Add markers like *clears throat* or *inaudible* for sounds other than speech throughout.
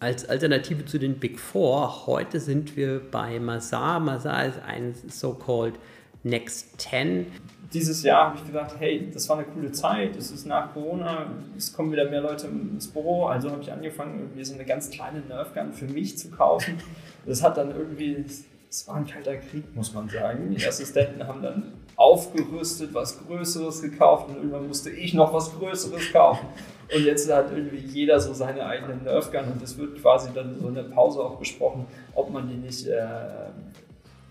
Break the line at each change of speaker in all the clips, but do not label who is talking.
als Alternative zu den Big Four. Heute sind wir bei Mazar. Mazar ist ein so-called Next 10.
Dieses Jahr habe ich gedacht, hey, das war eine coole Zeit, es ist nach Corona, es kommen wieder mehr Leute ins Büro, also habe ich angefangen, irgendwie so eine ganz kleine Nerfgun für mich zu kaufen. Das hat dann irgendwie, es war ein kalter Krieg, muss man sagen. Die Assistenten haben dann aufgerüstet, was Größeres gekauft und irgendwann musste ich noch was Größeres kaufen. Und jetzt hat irgendwie jeder so seine eigene Nerfgun und es wird quasi dann so in der Pause auch besprochen, ob man die nicht äh,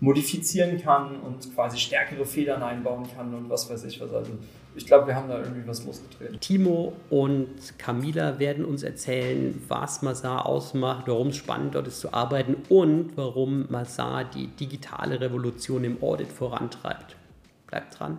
modifizieren kann und quasi stärkere Federn einbauen kann und was weiß ich was. Also ich glaube, wir haben da irgendwie was losgetreten.
Timo und Camila werden uns erzählen, was Mazar ausmacht, warum es spannend dort ist zu arbeiten und warum Mazar die digitale Revolution im Audit vorantreibt. Bleibt dran.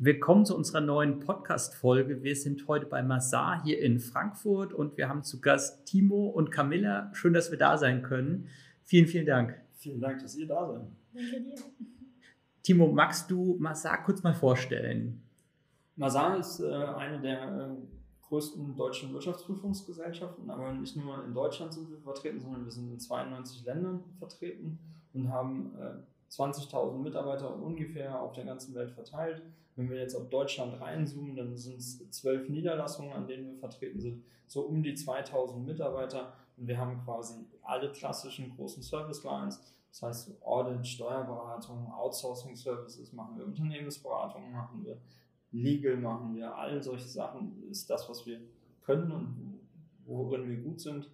Willkommen zu unserer neuen Podcast-Folge. Wir sind heute bei Massar hier in Frankfurt und wir haben zu Gast Timo und Camilla. Schön, dass wir da sein können. Vielen, vielen Dank.
Vielen Dank, dass ihr da seid.
Danke dir.
Timo, magst du Masar kurz mal vorstellen?
Masar ist äh, eine der äh, größten deutschen Wirtschaftsprüfungsgesellschaften, aber nicht nur in Deutschland sind wir vertreten, sondern wir sind in 92 Ländern vertreten und haben äh, 20.000 Mitarbeiter ungefähr auf der ganzen Welt verteilt. Wenn wir jetzt auf Deutschland reinzoomen, dann sind es zwölf Niederlassungen, an denen wir vertreten sind, so um die 2000 Mitarbeiter und wir haben quasi alle klassischen großen Service Lines. Das heißt, Audit, Steuerberatung, Outsourcing Services machen wir, Unternehmensberatung machen wir, Legal machen wir, all solche Sachen ist das, was wir können und worin wir gut sind.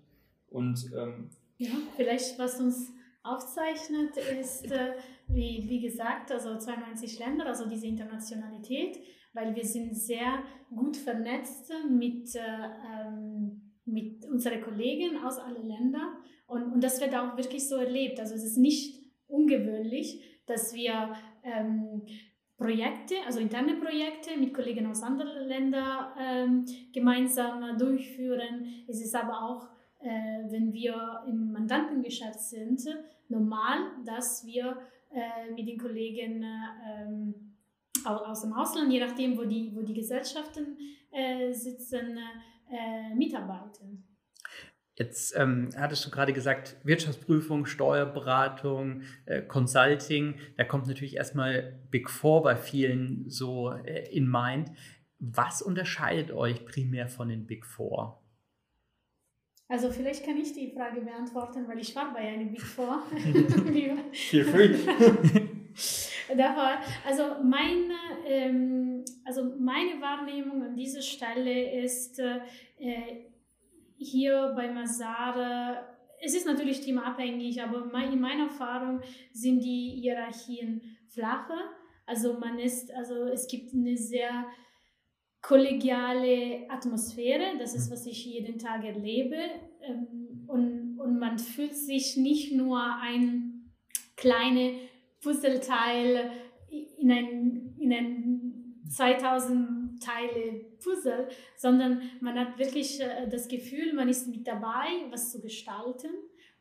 Und ähm,
ja, vielleicht was uns aufzeichnet, ist, äh, wie, wie gesagt, also 92 Länder, also diese Internationalität, weil wir sind sehr gut vernetzt mit äh, ähm, mit unseren Kollegen aus allen Ländern. Und, und das wird auch wirklich so erlebt. Also es ist nicht ungewöhnlich, dass wir ähm, Projekte, also interne Projekte mit Kollegen aus anderen Ländern ähm, gemeinsam durchführen. Es ist aber auch, äh, wenn wir im Mandantengeschäft sind, normal, dass wir äh, mit den Kollegen äh, aus dem Ausland, je nachdem, wo die, wo die Gesellschaften äh, sitzen, äh, mitarbeiten.
Jetzt ähm, hattest du gerade gesagt, Wirtschaftsprüfung, Steuerberatung, äh, Consulting, da kommt natürlich erstmal Big Four bei vielen so äh, in Mind. Was unterscheidet euch primär von den Big Four?
Also vielleicht kann ich die Frage beantworten, weil ich war bei einem Big Four. *laughs*
Feel free. *laughs*
Also meine, ähm, also meine Wahrnehmung an dieser Stelle ist äh, hier bei Masada, es ist natürlich teamabhängig, aber in meiner Erfahrung sind die Hierarchien flacher. Also man ist, also es gibt eine sehr kollegiale Atmosphäre, das ist, was ich jeden Tag erlebe. Ähm, und, und man fühlt sich nicht nur ein kleine Puzzleteil in ein, in ein 2000 Teile Puzzle, sondern man hat wirklich äh, das Gefühl, man ist mit dabei, was zu gestalten.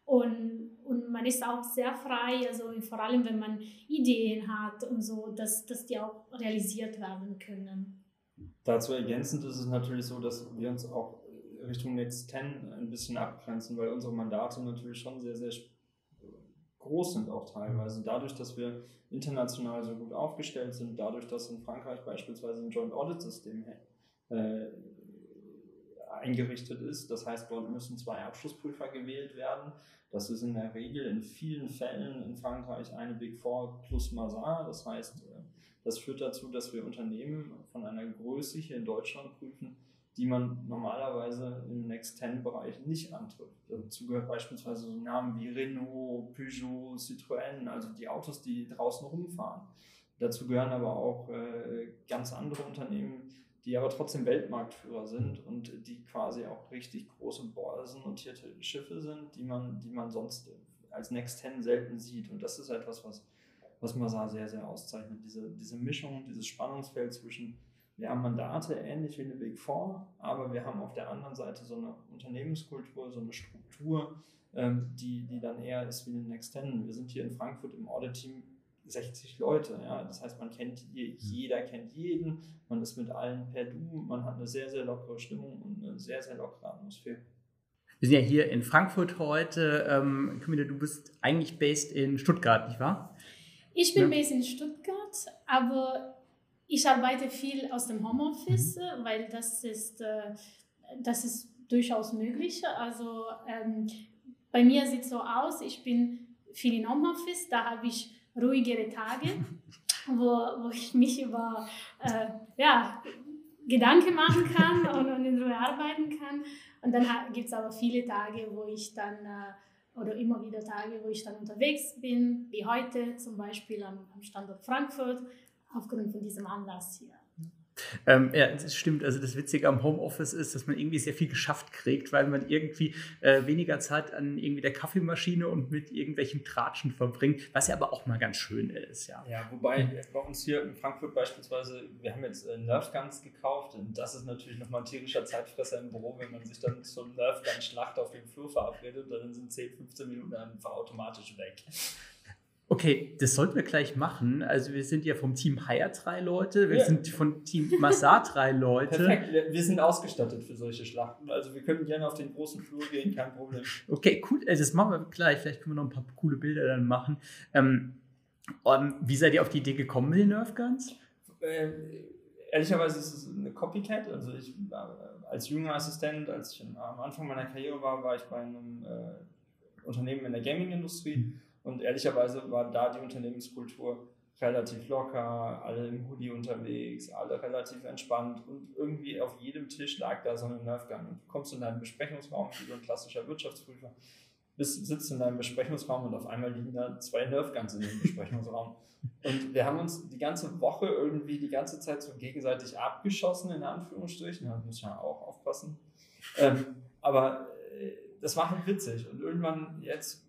Und, und man ist auch sehr frei, also vor allem wenn man Ideen hat und so, dass, dass die auch realisiert werden können.
Dazu ergänzend ist es natürlich so, dass wir uns auch Richtung Next 10 ein bisschen abgrenzen, weil unsere Mandate natürlich schon sehr, sehr groß sind auch teilweise. Dadurch, dass wir international so gut aufgestellt sind, dadurch, dass in Frankreich beispielsweise ein Joint Audit System äh, eingerichtet ist. Das heißt, dort müssen zwei Abschlussprüfer gewählt werden. Das ist in der Regel in vielen Fällen in Frankreich eine Big Four plus Mazar. Das heißt, das führt dazu, dass wir Unternehmen von einer Größe hier in Deutschland prüfen, die man normalerweise im Next-10-Bereich nicht antrifft. Dazu gehört beispielsweise so Namen wie Renault, Peugeot, Citroën, also die Autos, die draußen rumfahren. Dazu gehören aber auch äh, ganz andere Unternehmen, die aber trotzdem Weltmarktführer sind und die quasi auch richtig große börsennotierte Schiffe sind, die man, die man sonst als Next 10 selten sieht. Und das ist etwas, was, was Mazar sehr, sehr auszeichnet. Diese, diese Mischung, dieses Spannungsfeld zwischen, wir haben Mandate ähnlich wie eine Big Four, aber wir haben auf der anderen Seite so eine Unternehmenskultur, so eine Struktur, ähm, die, die dann eher ist wie eine Next 10. Wir sind hier in Frankfurt im Audit-Team 60 Leute. Ja? Das heißt, man kennt jeder kennt jeden, man ist mit allen per Du, man hat eine sehr, sehr lockere Stimmung und eine sehr, sehr lockere Atmosphäre.
Wir sind ja hier in Frankfurt heute. Ähm, Camilla, du bist eigentlich based in Stuttgart, nicht wahr?
Ich bin ja. based in Stuttgart, aber ich arbeite viel aus dem Homeoffice, mhm. weil das ist, äh, das ist durchaus möglich. Also ähm, bei mir sieht es so aus, ich bin viel in Homeoffice, da habe ich ruhigere Tage, *laughs* wo, wo ich mich über äh, ja, Gedanken machen kann *laughs* und, und, in Ruhe arbeiten kann. Und dann gibt es aber viele Tage, wo ich dann, äh, oder immer wieder Tage, wo ich dann unterwegs bin, wie heute zum Beispiel am, Standort Frankfurt, aufgrund von diesem Anlass hier.
Ähm, ja, das stimmt. Also das Witzige am Homeoffice ist, dass man irgendwie sehr viel geschafft kriegt, weil man irgendwie äh, weniger Zeit an irgendwie der Kaffeemaschine und mit irgendwelchen Tratschen verbringt, was ja aber auch mal ganz schön ist, ja.
Ja, wobei bei uns hier in Frankfurt beispielsweise, wir haben jetzt äh, Nerfguns gekauft und das ist natürlich nochmal ein tierischer Zeitfresser im Büro, wenn man sich dann zum Nerfgun-Schlacht auf dem Flur verabredet, dann sind 10, 15 Minuten einfach automatisch weg.
Okay, das sollten wir gleich machen. Also wir sind ja vom Team Hire drei Leute, wir ja. sind von Team Massar drei Leute.
Perfekt, wir sind ausgestattet für solche Schlachten. Also wir können gerne auf den großen Flur gehen, kein Problem.
Okay, cool, also das machen wir gleich. Vielleicht können wir noch ein paar coole Bilder dann machen. Ähm, wie seid ihr auf die Idee gekommen mit den Nerf Guns?
Ähm, ehrlicherweise ist es eine Copycat. Also ich äh, als junger Assistent, als ich am Anfang meiner Karriere war, war ich bei einem äh, Unternehmen in der Gaming-Industrie. Mhm und ehrlicherweise war da die Unternehmenskultur relativ locker, alle im Hoodie unterwegs, alle relativ entspannt und irgendwie auf jedem Tisch lag da so eine Nerfgun. Und du kommst in deinen Besprechungsraum, wie so ein klassischer Wirtschaftsprüfer, bist, sitzt in deinem Besprechungsraum und auf einmal liegen da zwei Nerfguns in dem Besprechungsraum. Und wir haben uns die ganze Woche irgendwie die ganze Zeit so gegenseitig abgeschossen, in Anführungsstrichen. Da muss ja auch aufpassen. Ähm, aber äh, das war halt witzig. Und irgendwann jetzt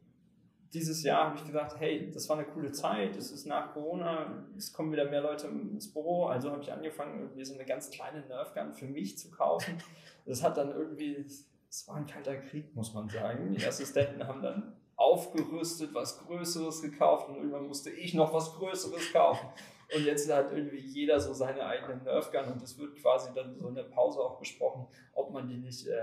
dieses Jahr habe ich gesagt, hey, das war eine coole Zeit, es ist nach Corona, es kommen wieder mehr Leute ins Büro, also habe ich angefangen, irgendwie so eine ganz kleine Nerfgun für mich zu kaufen. Das hat dann irgendwie, es war ein kalter Krieg, muss man sagen. Die Assistenten haben dann aufgerüstet, was Größeres gekauft und irgendwann musste ich noch was Größeres kaufen. Und jetzt hat irgendwie jeder so seine eigene Nerfgun und es wird quasi dann so in der Pause auch besprochen, ob man die nicht äh,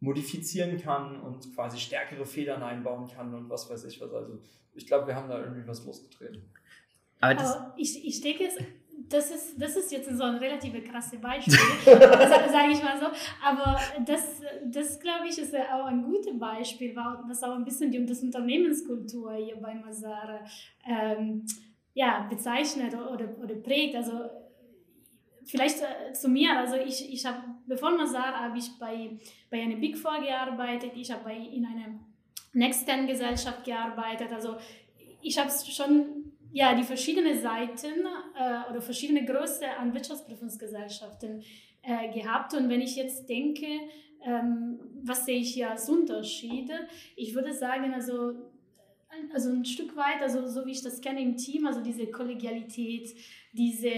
modifizieren kann und quasi stärkere Federn einbauen kann und was weiß ich was. Also ich glaube, wir haben da irgendwie was losgetreten.
Aber, Aber ich, ich denke, das ist, das ist jetzt so ein relativ krasses Beispiel, *laughs* sage ich mal so. Aber das, das glaube ich, ist auch ein gutes Beispiel, was auch ein bisschen die das Unternehmenskultur hier bei Masara ähm, ja, bezeichnet oder, oder prägt. Also vielleicht äh, zu mir, also ich, ich habe, bevor Masar, habe ich bei, bei einer Big Four gearbeitet, ich habe in einer Next-Gen-Gesellschaft gearbeitet, also ich habe schon ja, die verschiedenen Seiten äh, oder verschiedene Größe an Wirtschaftsprüfungsgesellschaften äh, gehabt. Und wenn ich jetzt denke, ähm, was sehe ich hier als Unterschiede, ich würde sagen, also also ein Stück weit, also so wie ich das kenne im Team, also diese Kollegialität, diese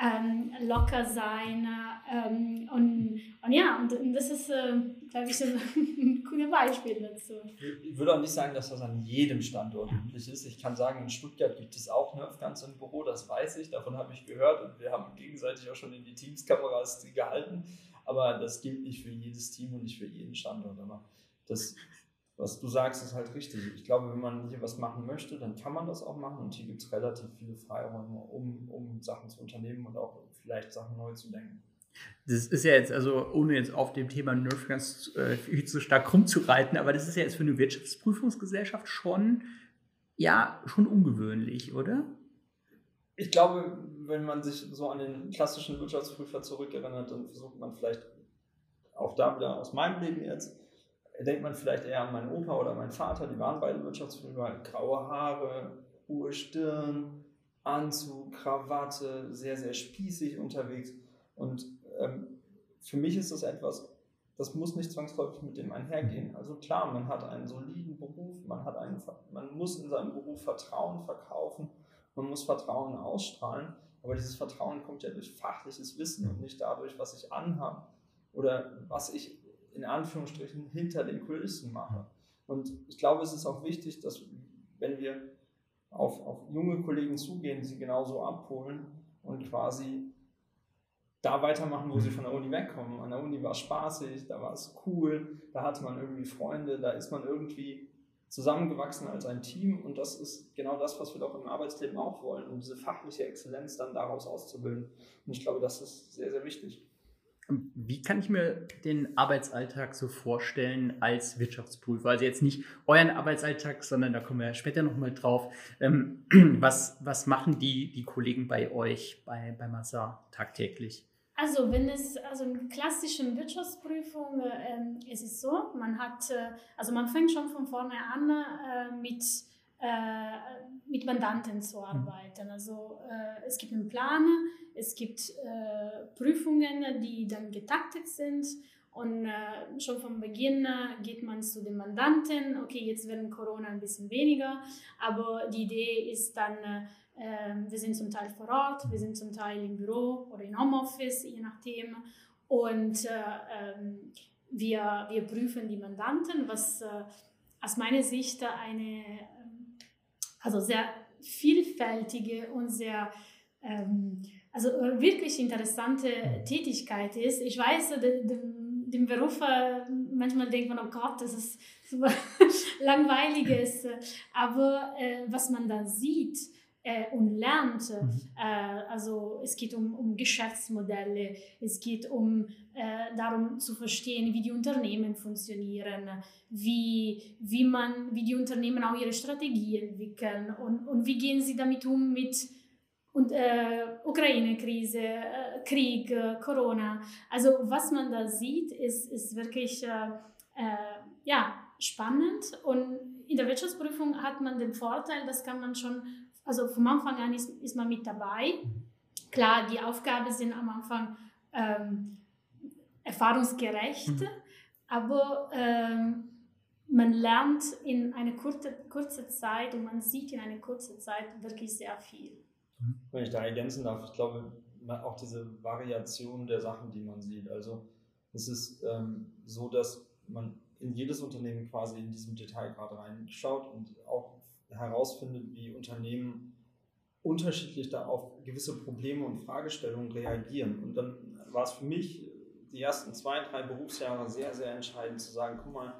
ähm, locker sein. Ähm, und, und ja, und, und das ist, äh, glaube ich, *laughs* ein cooles Beispiel dazu.
Ich würde auch nicht sagen, dass das an jedem Standort üblich ist. Ich kann sagen, in Stuttgart gibt es auch Nerfguns im Büro, das weiß ich, davon habe ich gehört und wir haben gegenseitig auch schon in die Teams-Kameras gehalten. Aber das gilt nicht für jedes Team und nicht für jeden Standort. Aber das was du sagst, ist halt richtig. Ich glaube, wenn man hier was machen möchte, dann kann man das auch machen und hier gibt es relativ viele Freiräume, um, um Sachen zu unternehmen und auch vielleicht Sachen neu zu denken.
Das ist ja jetzt, also ohne jetzt auf dem Thema Nerf ganz äh, viel zu stark rumzureiten, aber das ist ja jetzt für eine Wirtschaftsprüfungsgesellschaft schon, ja, schon ungewöhnlich, oder?
Ich glaube, wenn man sich so an den klassischen Wirtschaftsprüfer zurückerinnert, dann versucht man vielleicht auch da wieder aus meinem Leben jetzt, denkt man vielleicht eher an meinen Opa oder meinen Vater, die waren beide Wirtschaftsführer, graue Haare, hohe Stirn, Anzug, Krawatte, sehr, sehr spießig unterwegs. Und ähm, für mich ist das etwas, das muss nicht zwangsläufig mit dem einhergehen. Also klar, man hat einen soliden Beruf, man, hat einen, man muss in seinem Beruf Vertrauen verkaufen, man muss Vertrauen ausstrahlen, aber dieses Vertrauen kommt ja durch fachliches Wissen und nicht dadurch, was ich anhabe oder was ich in Anführungsstrichen hinter den Kulissen mache. Und ich glaube, es ist auch wichtig, dass wenn wir auf, auf junge Kollegen zugehen, sie genauso abholen und quasi da weitermachen, wo sie von der Uni wegkommen. An der Uni war es spaßig, da war es cool, da hatte man irgendwie Freunde, da ist man irgendwie zusammengewachsen als ein Team und das ist genau das, was wir doch im Arbeitsleben auch wollen, um diese fachliche Exzellenz dann daraus auszubilden. Und ich glaube, das ist sehr, sehr wichtig.
Wie kann ich mir den Arbeitsalltag so vorstellen als Wirtschaftsprüfer? Also jetzt nicht euren Arbeitsalltag, sondern da kommen wir später nochmal drauf. Ähm, *clears throat* was, was machen die, die Kollegen bei euch, bei, bei Massa tagtäglich?
Also wenn es also in klassischen Wirtschaftsprüfungen äh, ist es so, man hat äh, also man fängt schon von vorne an äh, mit äh, mit Mandanten zu mhm. arbeiten. Also äh, es gibt einen Plan, es gibt äh, Prüfungen, die dann getaktet sind und äh, schon von Beginn geht man zu den Mandanten, okay, jetzt werden Corona ein bisschen weniger, aber die Idee ist dann, äh, wir sind zum Teil vor Ort, wir sind zum Teil im Büro oder im Homeoffice, je nachdem. Und äh, ähm, wir, wir prüfen die Mandanten, was aus meiner Sicht eine also sehr vielfältige und sehr ähm, also äh, wirklich interessante Tätigkeit ist. Ich weiß, den, den Beruf, äh, manchmal denkt man, oh Gott, das ist *laughs* langweiliges, aber äh, was man da sieht, äh, und lernt. Mhm. Äh, also es geht um, um Geschäftsmodelle, es geht um äh, darum zu verstehen, wie die Unternehmen funktionieren, wie, wie, man, wie die Unternehmen auch ihre Strategie entwickeln und, und wie gehen sie damit um mit und äh, Ukraine-Krise, äh, Krieg, äh, Corona. Also was man da sieht, ist, ist wirklich äh, äh, ja, spannend. Und in der Wirtschaftsprüfung hat man den Vorteil, das kann man schon also vom Anfang an ist, ist man mit dabei. Klar, die Aufgaben sind am Anfang ähm, erfahrungsgerecht, mhm. aber ähm, man lernt in einer kurzen kurze Zeit und man sieht in einer kurzen Zeit wirklich sehr viel.
Wenn ich da ergänzen darf, ich glaube, auch diese Variation der Sachen, die man sieht. Also es ist ähm, so, dass man in jedes Unternehmen quasi in diesem Detail gerade reinschaut und auch herausfindet, wie Unternehmen unterschiedlich da auf gewisse Probleme und Fragestellungen reagieren. Und dann war es für mich die ersten zwei, drei Berufsjahre sehr, sehr entscheidend zu sagen, guck mal,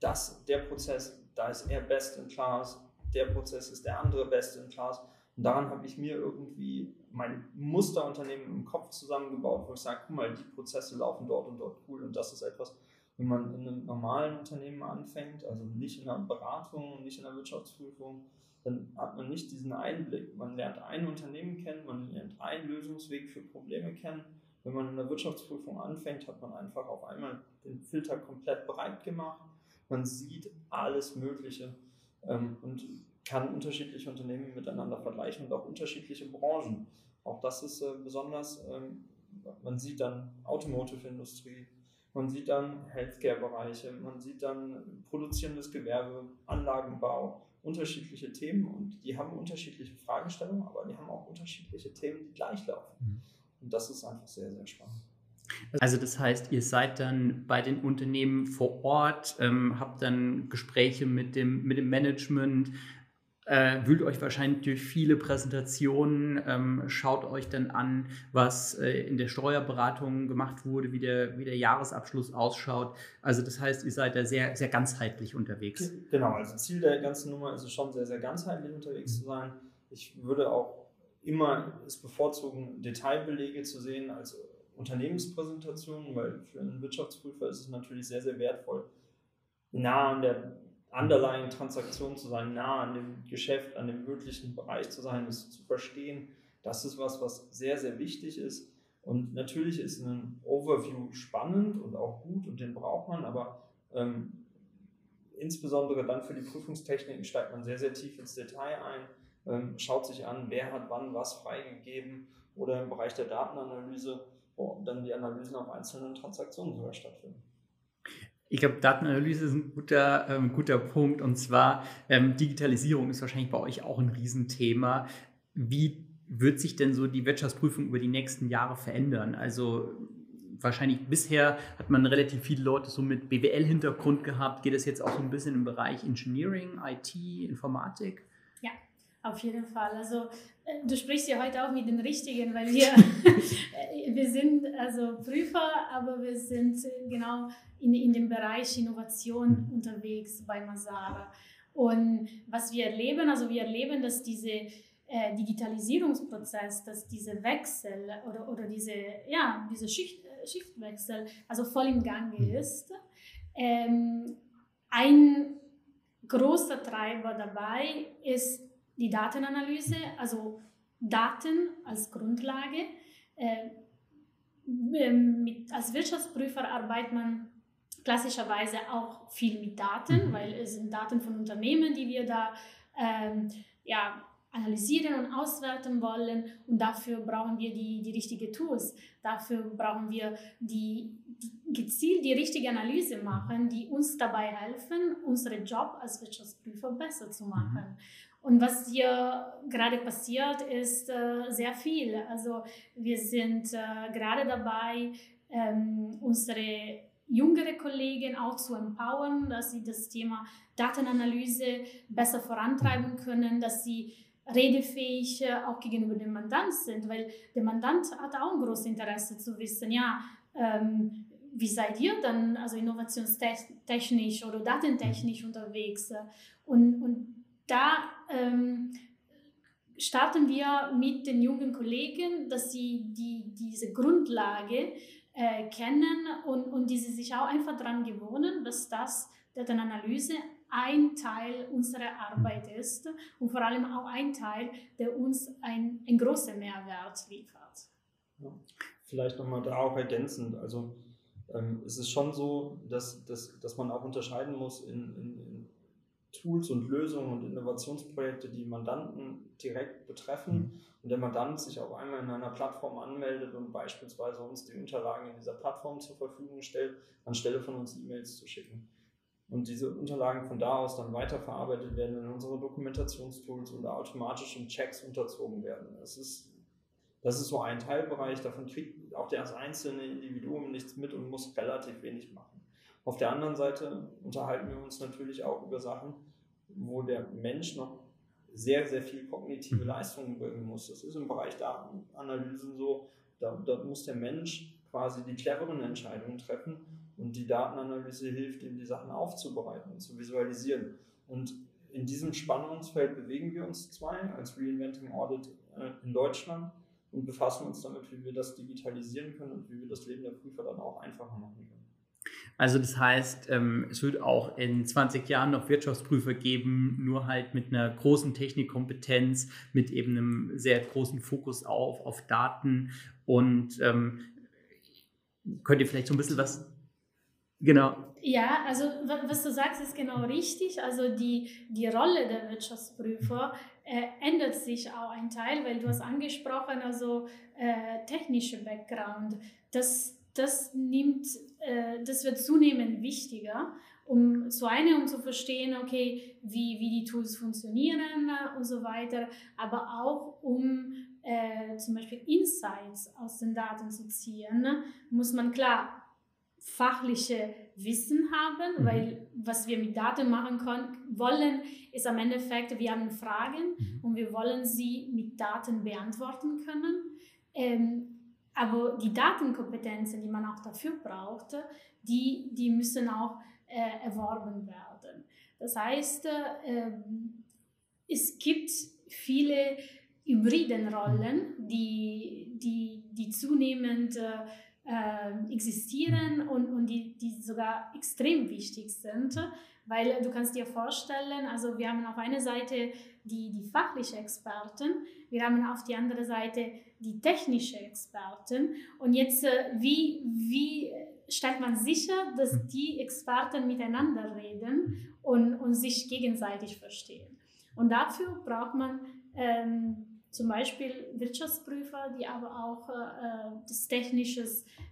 das, der Prozess, da ist er best in class, der Prozess ist der andere best in class. Und daran habe ich mir irgendwie mein Musterunternehmen im Kopf zusammengebaut, wo ich sage, guck mal, die Prozesse laufen dort und dort cool. Und das ist etwas, wenn man in einem normalen Unternehmen anfängt, also nicht in einer Beratung, nicht in einer Wirtschaftsprüfung, dann hat man nicht diesen Einblick. Man lernt ein Unternehmen kennen, man lernt einen Lösungsweg für Probleme kennen. Wenn man in der Wirtschaftsprüfung anfängt, hat man einfach auf einmal den Filter komplett breit gemacht. Man sieht alles Mögliche ähm, und kann unterschiedliche Unternehmen miteinander vergleichen und auch unterschiedliche Branchen. Auch das ist äh, besonders, ähm, man sieht dann Automotive-Industrie, man sieht dann Healthcare-Bereiche, man sieht dann produzierendes Gewerbe, Anlagenbau, unterschiedliche Themen und die haben unterschiedliche Fragestellungen, aber die haben auch unterschiedliche Themen, die gleich laufen. Mhm. Und das ist einfach sehr, sehr spannend.
Also das heißt, ihr seid dann bei den Unternehmen vor Ort, ähm, habt dann Gespräche mit dem, mit dem Management, äh, wühlt euch wahrscheinlich durch viele Präsentationen, ähm, schaut euch dann an, was äh, in der Steuerberatung gemacht wurde, wie der, wie der Jahresabschluss ausschaut. Also das heißt, ihr seid da sehr, sehr ganzheitlich unterwegs.
Genau, also Ziel der ganzen Nummer ist es schon sehr, sehr ganzheitlich unterwegs zu sein. Ich würde auch immer es bevorzugen, Detailbelege zu sehen als Unternehmenspräsentationen, weil für einen Wirtschaftsprüfer ist es natürlich sehr, sehr wertvoll, nah an der underlying Transaktion zu sein, nah an dem Geschäft, an dem wirklichen Bereich zu sein, es zu verstehen. Das ist was, was sehr, sehr wichtig ist. Und natürlich ist ein Overview spannend und auch gut und den braucht man, aber ähm, insbesondere dann für die Prüfungstechniken steigt man sehr, sehr tief ins Detail ein, ähm, schaut sich an, wer hat wann was freigegeben oder im Bereich der Datenanalyse, wo dann die Analysen auf einzelnen Transaktionen sogar stattfinden.
Ich glaube, Datenanalyse ist ein guter, ähm, guter Punkt. Und zwar, ähm, Digitalisierung ist wahrscheinlich bei euch auch ein Riesenthema. Wie wird sich denn so die Wirtschaftsprüfung über die nächsten Jahre verändern? Also wahrscheinlich bisher hat man relativ viele Leute so mit BWL-Hintergrund gehabt. Geht es jetzt auch so ein bisschen im Bereich Engineering, IT, Informatik?
Ja, auf jeden Fall. Also äh, du sprichst ja heute auch mit den Richtigen, weil wir, *laughs* wir sind also Prüfer, aber wir sind genau in, in dem Bereich Innovation unterwegs bei Masara. Und was wir erleben, also wir erleben, dass diese äh, Digitalisierungsprozess, dass dieser Wechsel oder, oder diese, ja, diese Schicht, äh, Schichtwechsel also voll im Gange mhm. ist. Ähm, ein großer Treiber dabei ist die Datenanalyse, also Daten als Grundlage. Äh, ähm, mit, als Wirtschaftsprüfer arbeitet man klassischerweise auch viel mit Daten, mhm. weil es sind Daten von Unternehmen, die wir da ähm, ja, analysieren und auswerten wollen. Und dafür brauchen wir die, die richtigen Tools. Dafür brauchen wir die, die gezielt die richtige Analyse machen, die uns dabei helfen, unseren Job als Wirtschaftsprüfer besser zu machen. Und was hier gerade passiert, ist äh, sehr viel. Also wir sind äh, gerade dabei, ähm, unsere jüngere Kollegen auch zu empowern, dass sie das Thema Datenanalyse besser vorantreiben können, dass sie redefähig äh, auch gegenüber dem Mandant sind, weil der Mandant hat auch ein großes Interesse zu wissen, ja, ähm, wie seid ihr dann also innovationstechnisch oder datentechnisch unterwegs? Und, und da ähm, starten wir mit den jungen Kollegen, dass sie die, diese Grundlage äh, kennen und, und die sie sich auch einfach daran gewöhnen, dass das Datenanalyse ein Teil unserer Arbeit ist und vor allem auch ein Teil, der uns ein, ein großer Mehrwert liefert.
Ja. Vielleicht nochmal da auch ergänzend, also ähm, es ist schon so, dass, dass, dass man auch unterscheiden muss in, in, in Tools und Lösungen und Innovationsprojekte, die Mandanten direkt betreffen mhm. und der Mandant sich auch einmal in einer Plattform anmeldet und beispielsweise uns die Unterlagen in dieser Plattform zur Verfügung stellt, anstelle von uns E-Mails zu schicken. Und diese Unterlagen von da aus dann weiterverarbeitet werden in unsere Dokumentationstools und automatischen Checks unterzogen werden. Das ist, das ist so ein Teilbereich, davon kriegt auch das einzelne Individuum nichts mit und muss relativ wenig machen. Auf der anderen Seite unterhalten wir uns natürlich auch über Sachen, wo der Mensch noch sehr, sehr viel kognitive mhm. Leistungen bringen muss. Das ist im Bereich Datenanalysen so, da, da muss der Mensch quasi die cleveren Entscheidungen treffen und die Datenanalyse hilft ihm, die Sachen aufzubereiten und zu visualisieren. Und in diesem Spannungsfeld bewegen wir uns zwei als Reinventing Audit äh, in Deutschland und befassen uns damit, wie wir das digitalisieren können und wie wir das Leben der Prüfer dann auch einfacher machen können.
Also das heißt, ähm, es wird auch in 20 Jahren noch Wirtschaftsprüfer geben, nur halt mit einer großen Technikkompetenz, mit eben einem sehr großen Fokus auf, auf Daten. Und ähm, könnt ihr vielleicht so ein bisschen was Genau.
Ja, also was du sagst, ist genau richtig. Also die, die Rolle der Wirtschaftsprüfer äh, ändert sich auch ein Teil, weil du hast angesprochen, also äh, technische Background. Das, das nimmt, äh, das wird zunehmend wichtiger, um zu einem, um zu verstehen, okay, wie, wie die Tools funktionieren äh, und so weiter, aber auch um äh, zum Beispiel Insights aus den Daten zu ziehen, muss man klar fachliche Wissen haben, mhm. weil was wir mit Daten machen können, wollen, ist am Endeffekt, wir haben Fragen mhm. und wir wollen sie mit Daten beantworten können. Ähm, aber die Datenkompetenzen, die man auch dafür braucht, die, die müssen auch äh, erworben werden. Das heißt, äh, es gibt viele hybriden Rollen, die, die, die zunehmend äh, äh, existieren und, und die, die sogar extrem wichtig sind, weil du kannst dir vorstellen, also wir haben auf einer Seite die, die fachliche Experten, wir haben auf die andere Seite die technische Experten und jetzt äh, wie, wie stellt man sicher, dass hm. die Experten miteinander reden und, und sich gegenseitig verstehen. Und dafür braucht man ähm, zum Beispiel Wirtschaftsprüfer, die aber auch äh, das technische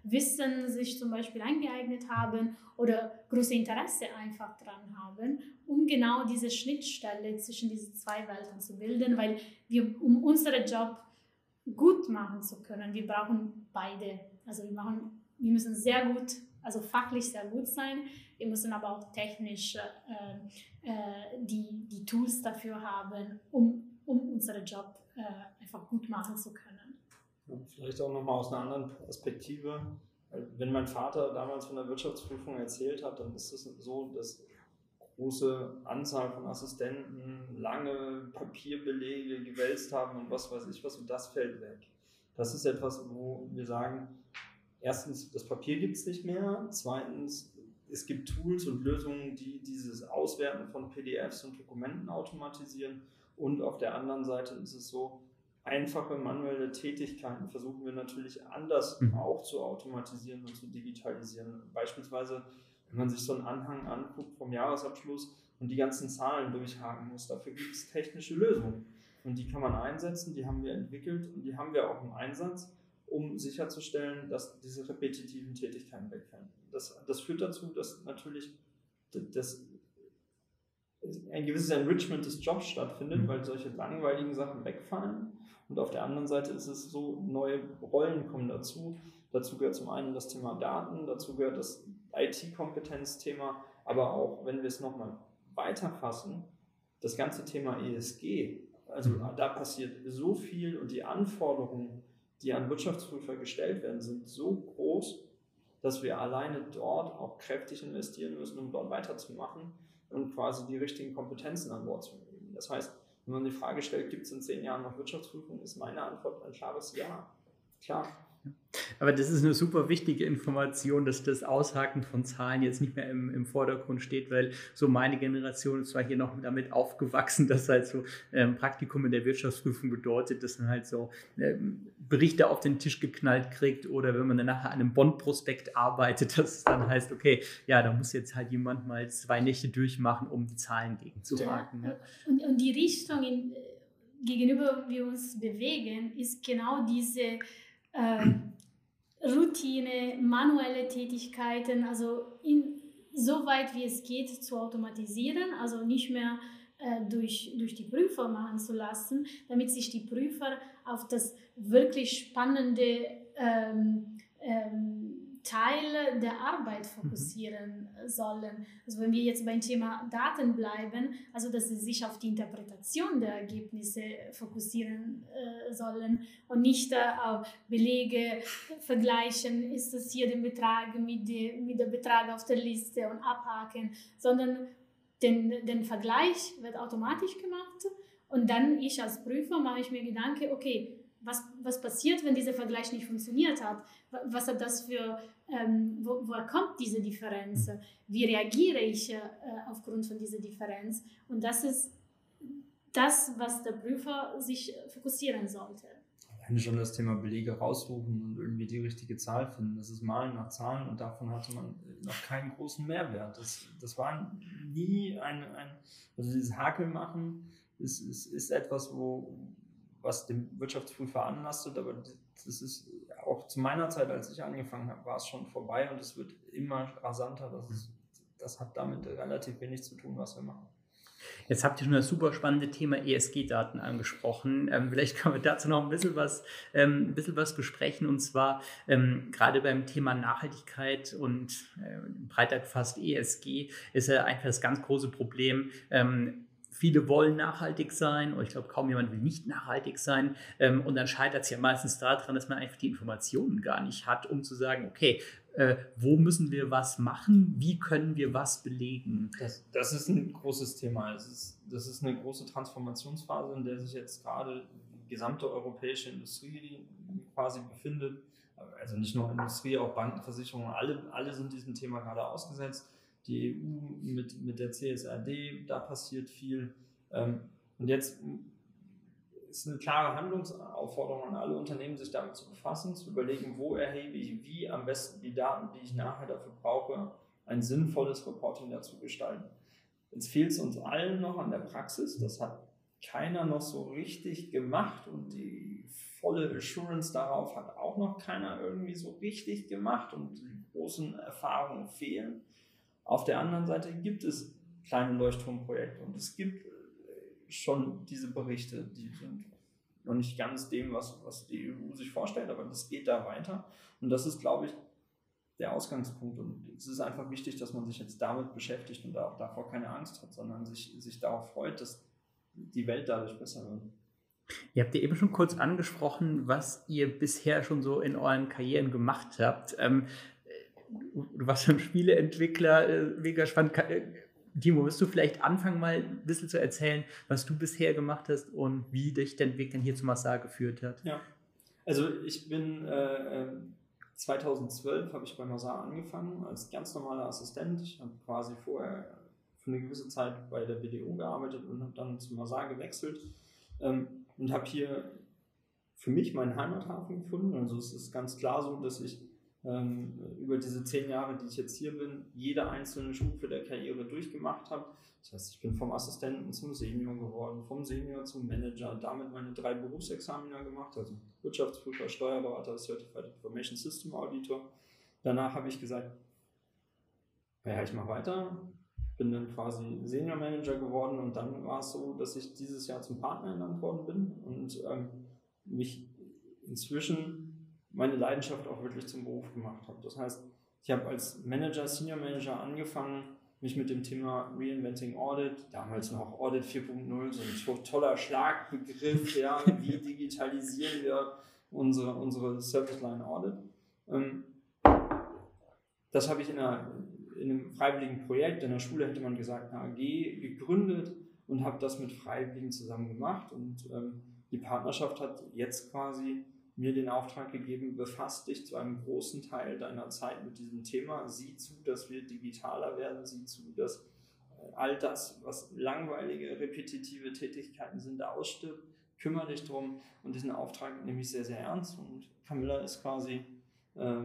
Wissen sich zum Beispiel eingeeignet haben oder große Interesse einfach dran haben, um genau diese Schnittstelle zwischen diesen zwei Welten zu bilden, weil wir, um unseren Job gut machen zu können, wir brauchen beide. Also wir, machen, wir müssen sehr gut, also fachlich sehr gut sein, wir müssen aber auch technisch äh, äh, die, die Tools dafür haben, um, um unseren Job äh, einfach gut machen zu können.
vielleicht auch nochmal aus einer anderen Perspektive. Wenn mein Vater damals von der Wirtschaftsprüfung erzählt hat, dann ist es so, dass große Anzahl von Assistenten lange Papierbelege gewälzt haben und was weiß ich was und das fällt weg. Das ist etwas, wo wir sagen, erstens, das Papier gibt es nicht mehr, zweitens, es gibt Tools und Lösungen, die dieses Auswerten von PDFs und Dokumenten automatisieren und auf der anderen Seite ist es so, einfache manuelle Tätigkeiten versuchen wir natürlich anders mhm. auch zu automatisieren und zu digitalisieren. Beispielsweise, wenn man sich so einen Anhang anguckt vom Jahresabschluss und die ganzen Zahlen durchhaken muss, dafür gibt es technische Lösungen. Und die kann man einsetzen, die haben wir entwickelt und die haben wir auch im Einsatz, um sicherzustellen, dass diese repetitiven Tätigkeiten wegfallen. Das, das führt dazu, dass natürlich das ein gewisses Enrichment des Jobs stattfindet, mhm. weil solche langweiligen Sachen wegfallen. Und auf der anderen Seite ist es so, neue Rollen kommen dazu. Dazu gehört zum einen das Thema Daten, dazu gehört das IT-Kompetenzthema, aber auch, wenn wir es nochmal weiterfassen, das ganze Thema ESG. Also da passiert so viel und die Anforderungen, die an Wirtschaftsprüfer gestellt werden, sind so groß, dass wir alleine dort auch kräftig investieren müssen, um dort weiterzumachen und quasi die richtigen Kompetenzen an Bord zu nehmen. Das heißt, wenn man die Frage stellt, gibt es in zehn Jahren noch Wirtschaftsprüfung, ist meine Antwort ein klares Ja. Klar.
Aber das ist eine super wichtige Information, dass das Aushaken von Zahlen jetzt nicht mehr im, im Vordergrund steht, weil so meine Generation ist zwar hier noch damit aufgewachsen, *laughs* dass halt so ähm, Praktikum in der Wirtschaftsprüfung bedeutet, dass man halt so ähm, Berichte auf den Tisch geknallt kriegt oder wenn man dann nachher an einem Bond-Prospekt arbeitet, *laughs* dass es dann heißt, okay, ja, da muss jetzt halt jemand mal zwei Nächte durchmachen, um die Zahlen gegenzuhaken. Ja.
Und, und die Richtung, in, gegenüber wir uns bewegen, ist genau diese äh, Routine, manuelle Tätigkeiten, also in, so weit wie es geht zu automatisieren, also nicht mehr äh, durch, durch die Prüfer machen zu lassen, damit sich die Prüfer auf das wirklich spannende ähm, ähm, Teil der Arbeit mhm. fokussieren mhm. sollen. Also wenn wir jetzt beim Thema Daten bleiben, also dass sie sich auf die Interpretation der Ergebnisse fokussieren äh, sollen und nicht äh, auf Belege vergleichen, ist das hier der Betrag mit, die, mit dem Betrag auf der Liste und abhaken, sondern den, den Vergleich wird automatisch gemacht und dann ich als Prüfer mache ich mir Gedanken, okay, was, was passiert, wenn dieser Vergleich nicht funktioniert hat? Was hat das für ähm, wo, woher kommt diese Differenz? Wie reagiere ich äh, aufgrund von dieser Differenz? Und das ist das, was der Prüfer sich fokussieren sollte.
Alleine schon das Thema Belege raussuchen und irgendwie die richtige Zahl finden. Das ist Malen nach Zahlen und davon hatte man noch keinen großen Mehrwert. Das, das war nie ein, ein also dieses Hakel machen ist, ist, ist etwas, wo, was dem Wirtschaftsprüfer anlastet, aber das ist auch zu meiner Zeit, als ich angefangen habe, war es schon vorbei und es wird immer rasanter. Das, ist, das hat damit relativ wenig zu tun, was wir machen.
Jetzt habt ihr schon das super spannende Thema ESG-Daten angesprochen. Ähm, vielleicht können wir dazu noch ein bisschen was, ähm, ein bisschen was besprechen. Und zwar ähm, gerade beim Thema Nachhaltigkeit und äh, breiter gefasst ESG ist ja einfach das ganz große Problem. Viele wollen nachhaltig sein und ich glaube, kaum jemand will nicht nachhaltig sein. Ähm, und dann scheitert es ja meistens daran, dass man einfach die Informationen gar nicht hat, um zu sagen, okay, äh, wo müssen wir was machen, wie können wir was belegen?
Das, das ist ein großes Thema. Das ist, das ist eine große Transformationsphase, in der sich jetzt gerade die gesamte europäische Industrie quasi befindet. Also nicht nur Industrie, auch Banken, Versicherungen, alle, alle sind diesem Thema gerade ausgesetzt die EU mit, mit der CSRD, da passiert viel. Ähm, und jetzt ist eine klare Handlungsaufforderung an alle Unternehmen, sich damit zu befassen, zu überlegen, wo erhebe ich wie am besten die Daten, die ich nachher dafür brauche, ein sinnvolles Reporting dazu gestalten. Jetzt fehlt es uns allen noch an der Praxis. Das hat keiner noch so richtig gemacht und die volle Assurance darauf hat auch noch keiner irgendwie so richtig gemacht und die großen Erfahrungen fehlen. Auf der anderen Seite gibt es kleine Leuchtturmprojekte und es gibt äh, schon diese Berichte, die sind noch nicht ganz dem, was, was die EU sich vorstellt, aber das geht da weiter. Und das ist, glaube ich, der Ausgangspunkt. Und es ist einfach wichtig, dass man sich jetzt damit beschäftigt und auch davor keine Angst hat, sondern sich, sich darauf freut, dass die Welt dadurch besser wird.
Ihr habt ja eben schon kurz angesprochen, was ihr bisher schon so in euren Karrieren gemacht habt. Ähm, du warst schon Spieleentwickler, äh, mega spannend. Äh, Timo, willst du vielleicht anfangen, mal ein bisschen zu erzählen, was du bisher gemacht hast und wie dich dein Weg dann hier zu Massar geführt hat?
Ja, also ich bin äh, 2012 habe ich bei Massar angefangen als ganz normaler Assistent. Ich habe quasi vorher für eine gewisse Zeit bei der BDO gearbeitet und habe dann zu Massar gewechselt ähm, und habe hier für mich meinen Heimathafen gefunden. Also es ist ganz klar so, dass ich ähm, über diese zehn Jahre, die ich jetzt hier bin, jede einzelne Stufe der Karriere durchgemacht habe. Das heißt, ich bin vom Assistenten zum Senior geworden, vom Senior zum Manager, damit meine drei Berufsexamina gemacht, also Wirtschaftsprüfer, Steuerberater, Certified Information System Auditor. Danach habe ich gesagt, ja, ich mache weiter, bin dann quasi Senior Manager geworden und dann war es so, dass ich dieses Jahr zum Partner ernannt worden bin und ähm, mich inzwischen meine Leidenschaft auch wirklich zum Beruf gemacht habe. Das heißt, ich habe als Manager, Senior Manager angefangen, mich mit dem Thema Reinventing Audit, damals noch Audit 4.0, so ein toller Schlagbegriff, ja, wie *laughs* digitalisieren wir unsere, unsere Service Line Audit. Ähm, das habe ich in, einer, in einem freiwilligen Projekt, in der Schule hätte man gesagt, eine AG gegründet und habe das mit Freiwilligen zusammen gemacht und ähm, die Partnerschaft hat jetzt quasi mir den Auftrag gegeben, befasst dich zu einem großen Teil deiner Zeit mit diesem Thema, sieh zu, dass wir digitaler werden, sieh zu, dass äh, all das, was langweilige, repetitive Tätigkeiten sind, ausstirbt, kümmere dich drum und diesen Auftrag nehme ich sehr, sehr ernst und Camilla ist quasi äh,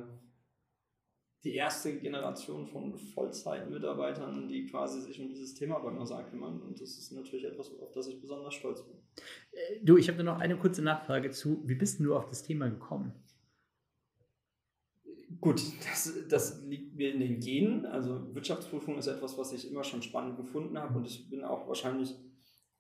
die erste Generation von Vollzeitmitarbeitern, die quasi sich um dieses Thema bei Mosaic kümmern. Und das ist natürlich etwas, auf das ich besonders stolz bin.
Äh, du, ich habe noch eine kurze Nachfrage zu. Wie bist du auf das Thema gekommen?
Gut, das, das liegt mir in den Genen. Also Wirtschaftsprüfung ist etwas, was ich immer schon spannend gefunden habe. Und ich bin auch wahrscheinlich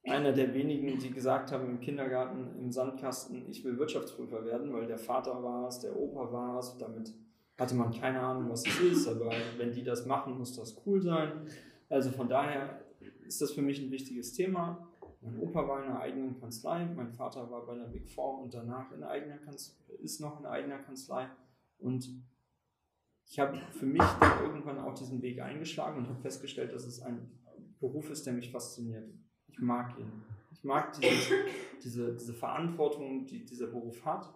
einer der wenigen, die gesagt haben im Kindergarten, im Sandkasten, ich will Wirtschaftsprüfer werden, weil der Vater war es, der Opa war es, damit hatte man keine Ahnung, was es ist, aber wenn die das machen, muss das cool sein. Also von daher ist das für mich ein wichtiges Thema. Mein Opa war in einer eigenen Kanzlei, mein Vater war bei der Big Four und danach in eigener Kanzlei, ist noch in eigener Kanzlei. Und ich habe für mich dann irgendwann auch diesen Weg eingeschlagen und habe festgestellt, dass es ein Beruf ist, der mich fasziniert. Ich mag ihn. Ich mag dieses, diese, diese Verantwortung, die dieser Beruf hat.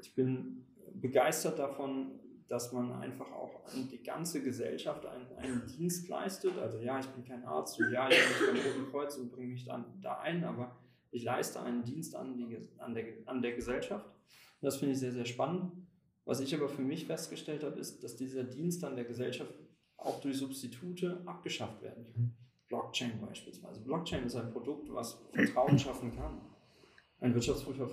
Ich bin begeistert davon, dass man einfach auch an die ganze Gesellschaft einen, einen, Dienst leistet. Also ja, ich bin kein Arzt und ja, ich bin nicht beim Roten Kreuz und bringe mich dann da ein, aber ich leiste einen Dienst an, die, an, der, an der Gesellschaft. Und das finde ich sehr, sehr spannend. Was ich aber für mich festgestellt habe, ist, dass dieser Dienst an der Gesellschaft auch durch Substitute abgeschafft werden kann. Blockchain beispielsweise. Blockchain ist ein Produkt, was Vertrauen schaffen kann. Ein Wirtschaftsprüfer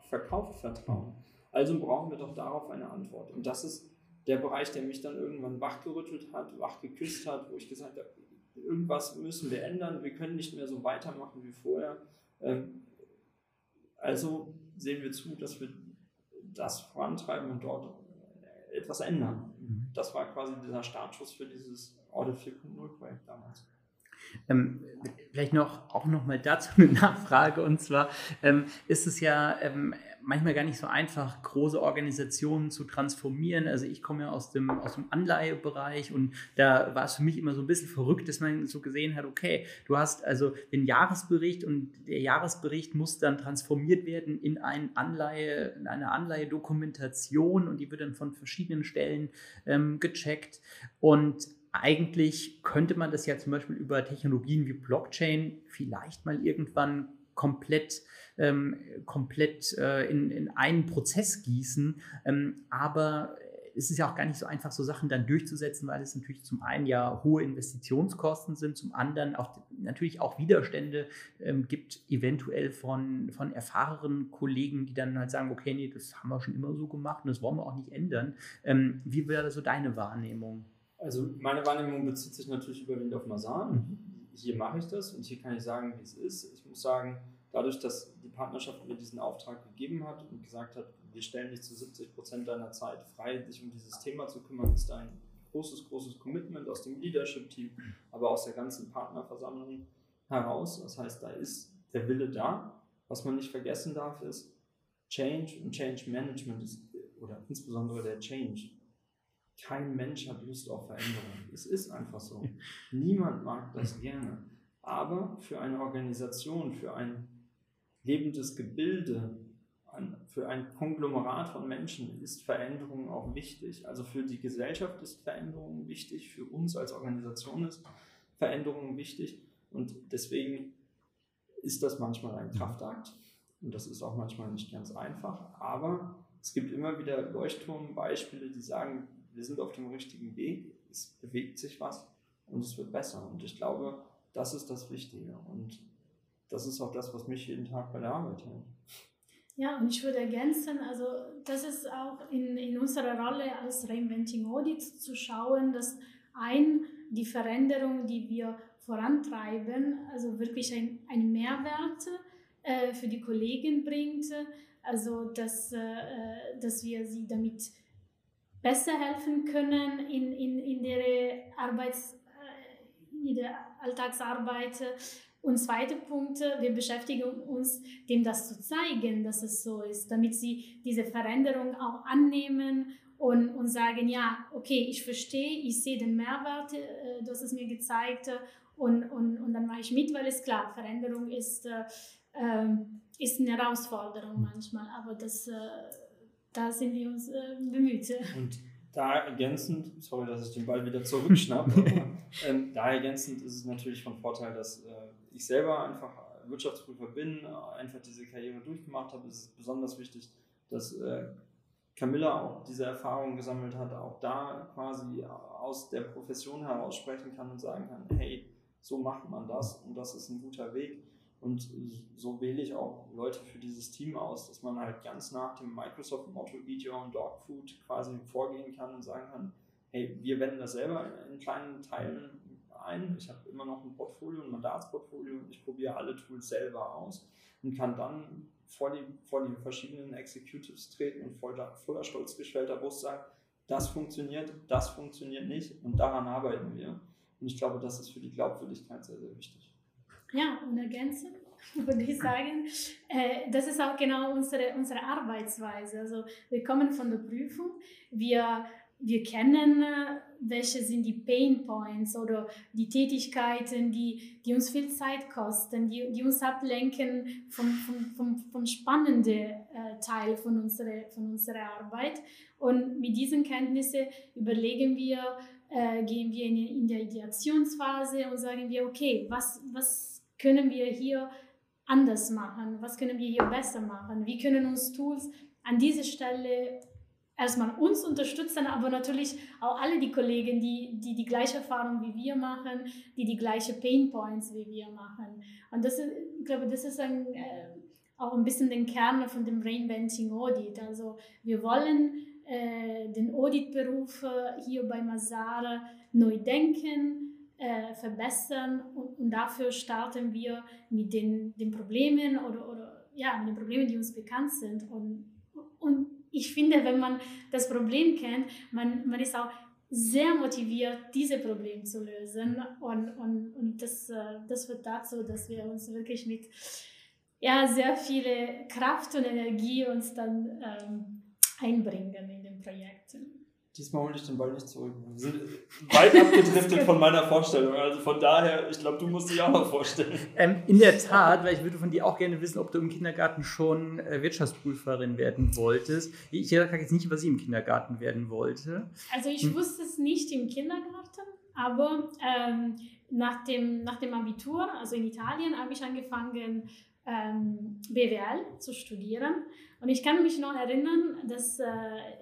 verkauft Vertrauen. Also brauchen wir doch darauf eine Antwort. Und das ist der Bereich, der mich dann irgendwann wachgerüttelt hat, wachgeküsst hat, wo ich gesagt habe, irgendwas müssen wir ändern, wir können nicht mehr so weitermachen wie vorher. Ähm, also sehen wir zu, dass wir das vorantreiben und dort etwas ändern. Mhm. Das war quasi dieser Startschuss für dieses Audit 4.0 Projekt damals.
Ähm, vielleicht noch auch noch mal dazu eine Nachfrage und zwar ähm, ist es ja ähm, manchmal gar nicht so einfach, große Organisationen zu transformieren. Also ich komme ja aus dem, aus dem Anleihebereich und da war es für mich immer so ein bisschen verrückt, dass man so gesehen hat, okay, du hast also den Jahresbericht und der Jahresbericht muss dann transformiert werden in, ein Anleihe, in eine Anleihedokumentation und die wird dann von verschiedenen Stellen ähm, gecheckt und eigentlich könnte man das ja zum Beispiel über Technologien wie Blockchain vielleicht mal irgendwann komplett, ähm, komplett äh, in, in einen Prozess gießen. Ähm, aber es ist ja auch gar nicht so einfach, so Sachen dann durchzusetzen, weil es natürlich zum einen ja hohe Investitionskosten sind, zum anderen auch natürlich auch Widerstände ähm, gibt, eventuell von, von erfahrenen Kollegen, die dann halt sagen, okay, nee, das haben wir schon immer so gemacht und das wollen wir auch nicht ändern. Ähm, wie wäre so deine Wahrnehmung?
Also meine Wahrnehmung bezieht sich natürlich überwiegend auf Masan. Mhm. Hier mache ich das und hier kann ich sagen, wie es ist. Ich muss sagen, dadurch, dass die Partnerschaft mir diesen Auftrag gegeben hat und gesagt hat, wir stellen dich zu 70 Prozent deiner Zeit frei, dich um dieses Thema zu kümmern, ist ein großes, großes Commitment aus dem Leadership-Team, aber aus der ganzen Partnerversammlung heraus. Das heißt, da ist der Wille da. Was man nicht vergessen darf, ist, Change und Change Management ist, oder insbesondere der Change. Kein Mensch hat Lust auf Veränderung. Es ist einfach so. *laughs* Niemand mag das gerne. Aber für eine Organisation, für ein lebendes Gebilde, für ein Konglomerat von Menschen ist Veränderung auch wichtig. Also für die Gesellschaft ist Veränderung wichtig, für uns als Organisation ist Veränderung wichtig. Und deswegen ist das manchmal ein Kraftakt. Und das ist auch manchmal nicht ganz einfach. Aber es gibt immer wieder Leuchtturmbeispiele, die sagen, wir sind auf dem richtigen Weg, es bewegt sich was und es wird besser. Und ich glaube, das ist das Wichtige. Und das ist auch das, was mich jeden Tag bei der Arbeit hält.
Ja, und ich würde ergänzen, also das ist auch in, in unserer Rolle als Reinventing Audit zu schauen, dass ein, die Veränderung, die wir vorantreiben, also wirklich ein, ein Mehrwert äh, für die Kollegen bringt, also dass, äh, dass wir sie damit besser helfen können in, in, in, der Arbeits, äh, in der Alltagsarbeit und zweiter Punkt, wir beschäftigen uns, dem das zu zeigen, dass es so ist, damit sie diese Veränderung auch annehmen und, und sagen, ja, okay, ich verstehe, ich sehe den Mehrwert, äh, du hast es mir gezeigt und, und, und dann mache ich mit, weil es klar, Veränderung ist, äh, ähm, ist eine Herausforderung manchmal, aber das, äh, da sind wir uns äh, bemüht.
Und da ergänzend, sorry, dass ich den Ball wieder zurückschnappe, *laughs* ähm, da ergänzend ist es natürlich von Vorteil, dass äh, ich selber einfach Wirtschaftsprüfer bin, einfach diese Karriere durchgemacht habe, ist es besonders wichtig, dass äh, Camilla auch diese Erfahrung gesammelt hat, auch da quasi aus der Profession heraus sprechen kann und sagen kann, hey, so macht man das und das ist ein guter Weg. Und so wähle ich auch Leute für dieses Team aus, dass man halt ganz nach dem Microsoft-Motto Eat Your Own Dog Food quasi vorgehen kann und sagen kann, hey, wir wenden das selber in kleinen Teilen ein. Ich habe immer noch ein Portfolio, ein Mandatsportfolio und ich probiere alle Tools selber aus und kann dann vor die, vor die verschiedenen Executives treten und voller, voller stolz Brust sagen, das funktioniert, das funktioniert nicht und daran arbeiten wir. Und ich glaube, das ist für die Glaubwürdigkeit sehr, sehr wichtig.
Ja, und ergänzend *laughs* würde ich sagen, äh, das ist auch genau unsere, unsere Arbeitsweise. Also wir kommen von der Prüfung, wir wir kennen, äh, welche sind die Pain Points oder die Tätigkeiten, die, die uns viel Zeit kosten, die, die uns ablenken vom, vom, vom, vom spannenden äh, Teil von unserer, von unserer Arbeit. Und mit diesen Kenntnissen überlegen wir, äh, gehen wir in, in der Ideationsphase und sagen wir, okay, was, was können wir hier anders machen? Was können wir hier besser machen? Wie können uns Tools an dieser Stelle erstmal uns unterstützen, aber natürlich auch alle die Kollegen, die, die die gleiche Erfahrung wie wir machen, die die gleiche Pain Points wie wir machen. Und das ist, ich glaube, das ist ein, äh, auch ein bisschen den Kern von dem Reinventing Audit. Also wir wollen äh, den Auditberuf äh, hier bei Masara neu denken, äh, verbessern und, und, dafür starten wir mit den, den Problemen oder, oder ja, mit den Problemen, die uns bekannt sind und, und ich finde, wenn man das Problem kennt, man, man ist auch sehr motiviert, diese Probleme zu lösen. Und, und, und das, äh, das wird dazu, dass wir uns wirklich mit ja, sehr viel Kraft und Energie uns dann ähm, einbringen in den Projekten.
Diesmal hole ich den Ball nicht zurück. Wir sind weit abgedriftet von meiner Vorstellung. Also von daher, ich glaube, du musst dich auch mal vorstellen.
Ähm, in der Tat, weil ich würde von dir auch gerne wissen, ob du im Kindergarten schon äh, Wirtschaftsprüferin werden wolltest. Ich sage jetzt nicht, was sie im Kindergarten werden wollte.
Also ich hm. wusste es nicht im Kindergarten, aber ähm, nach, dem, nach dem Abitur, also in Italien, habe ich angefangen, BWL zu studieren. Und ich kann mich noch erinnern, dass äh,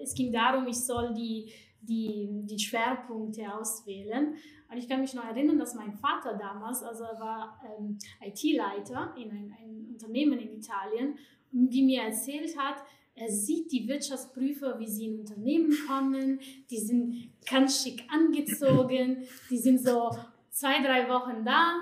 es ging darum, ich soll die, die, die Schwerpunkte auswählen. Und ich kann mich noch erinnern, dass mein Vater damals, also er war ähm, IT-Leiter in einem, einem Unternehmen in Italien, wie mir erzählt hat, er sieht die Wirtschaftsprüfer, wie sie in Unternehmen kommen, die sind ganz schick angezogen, die sind so zwei, drei Wochen da.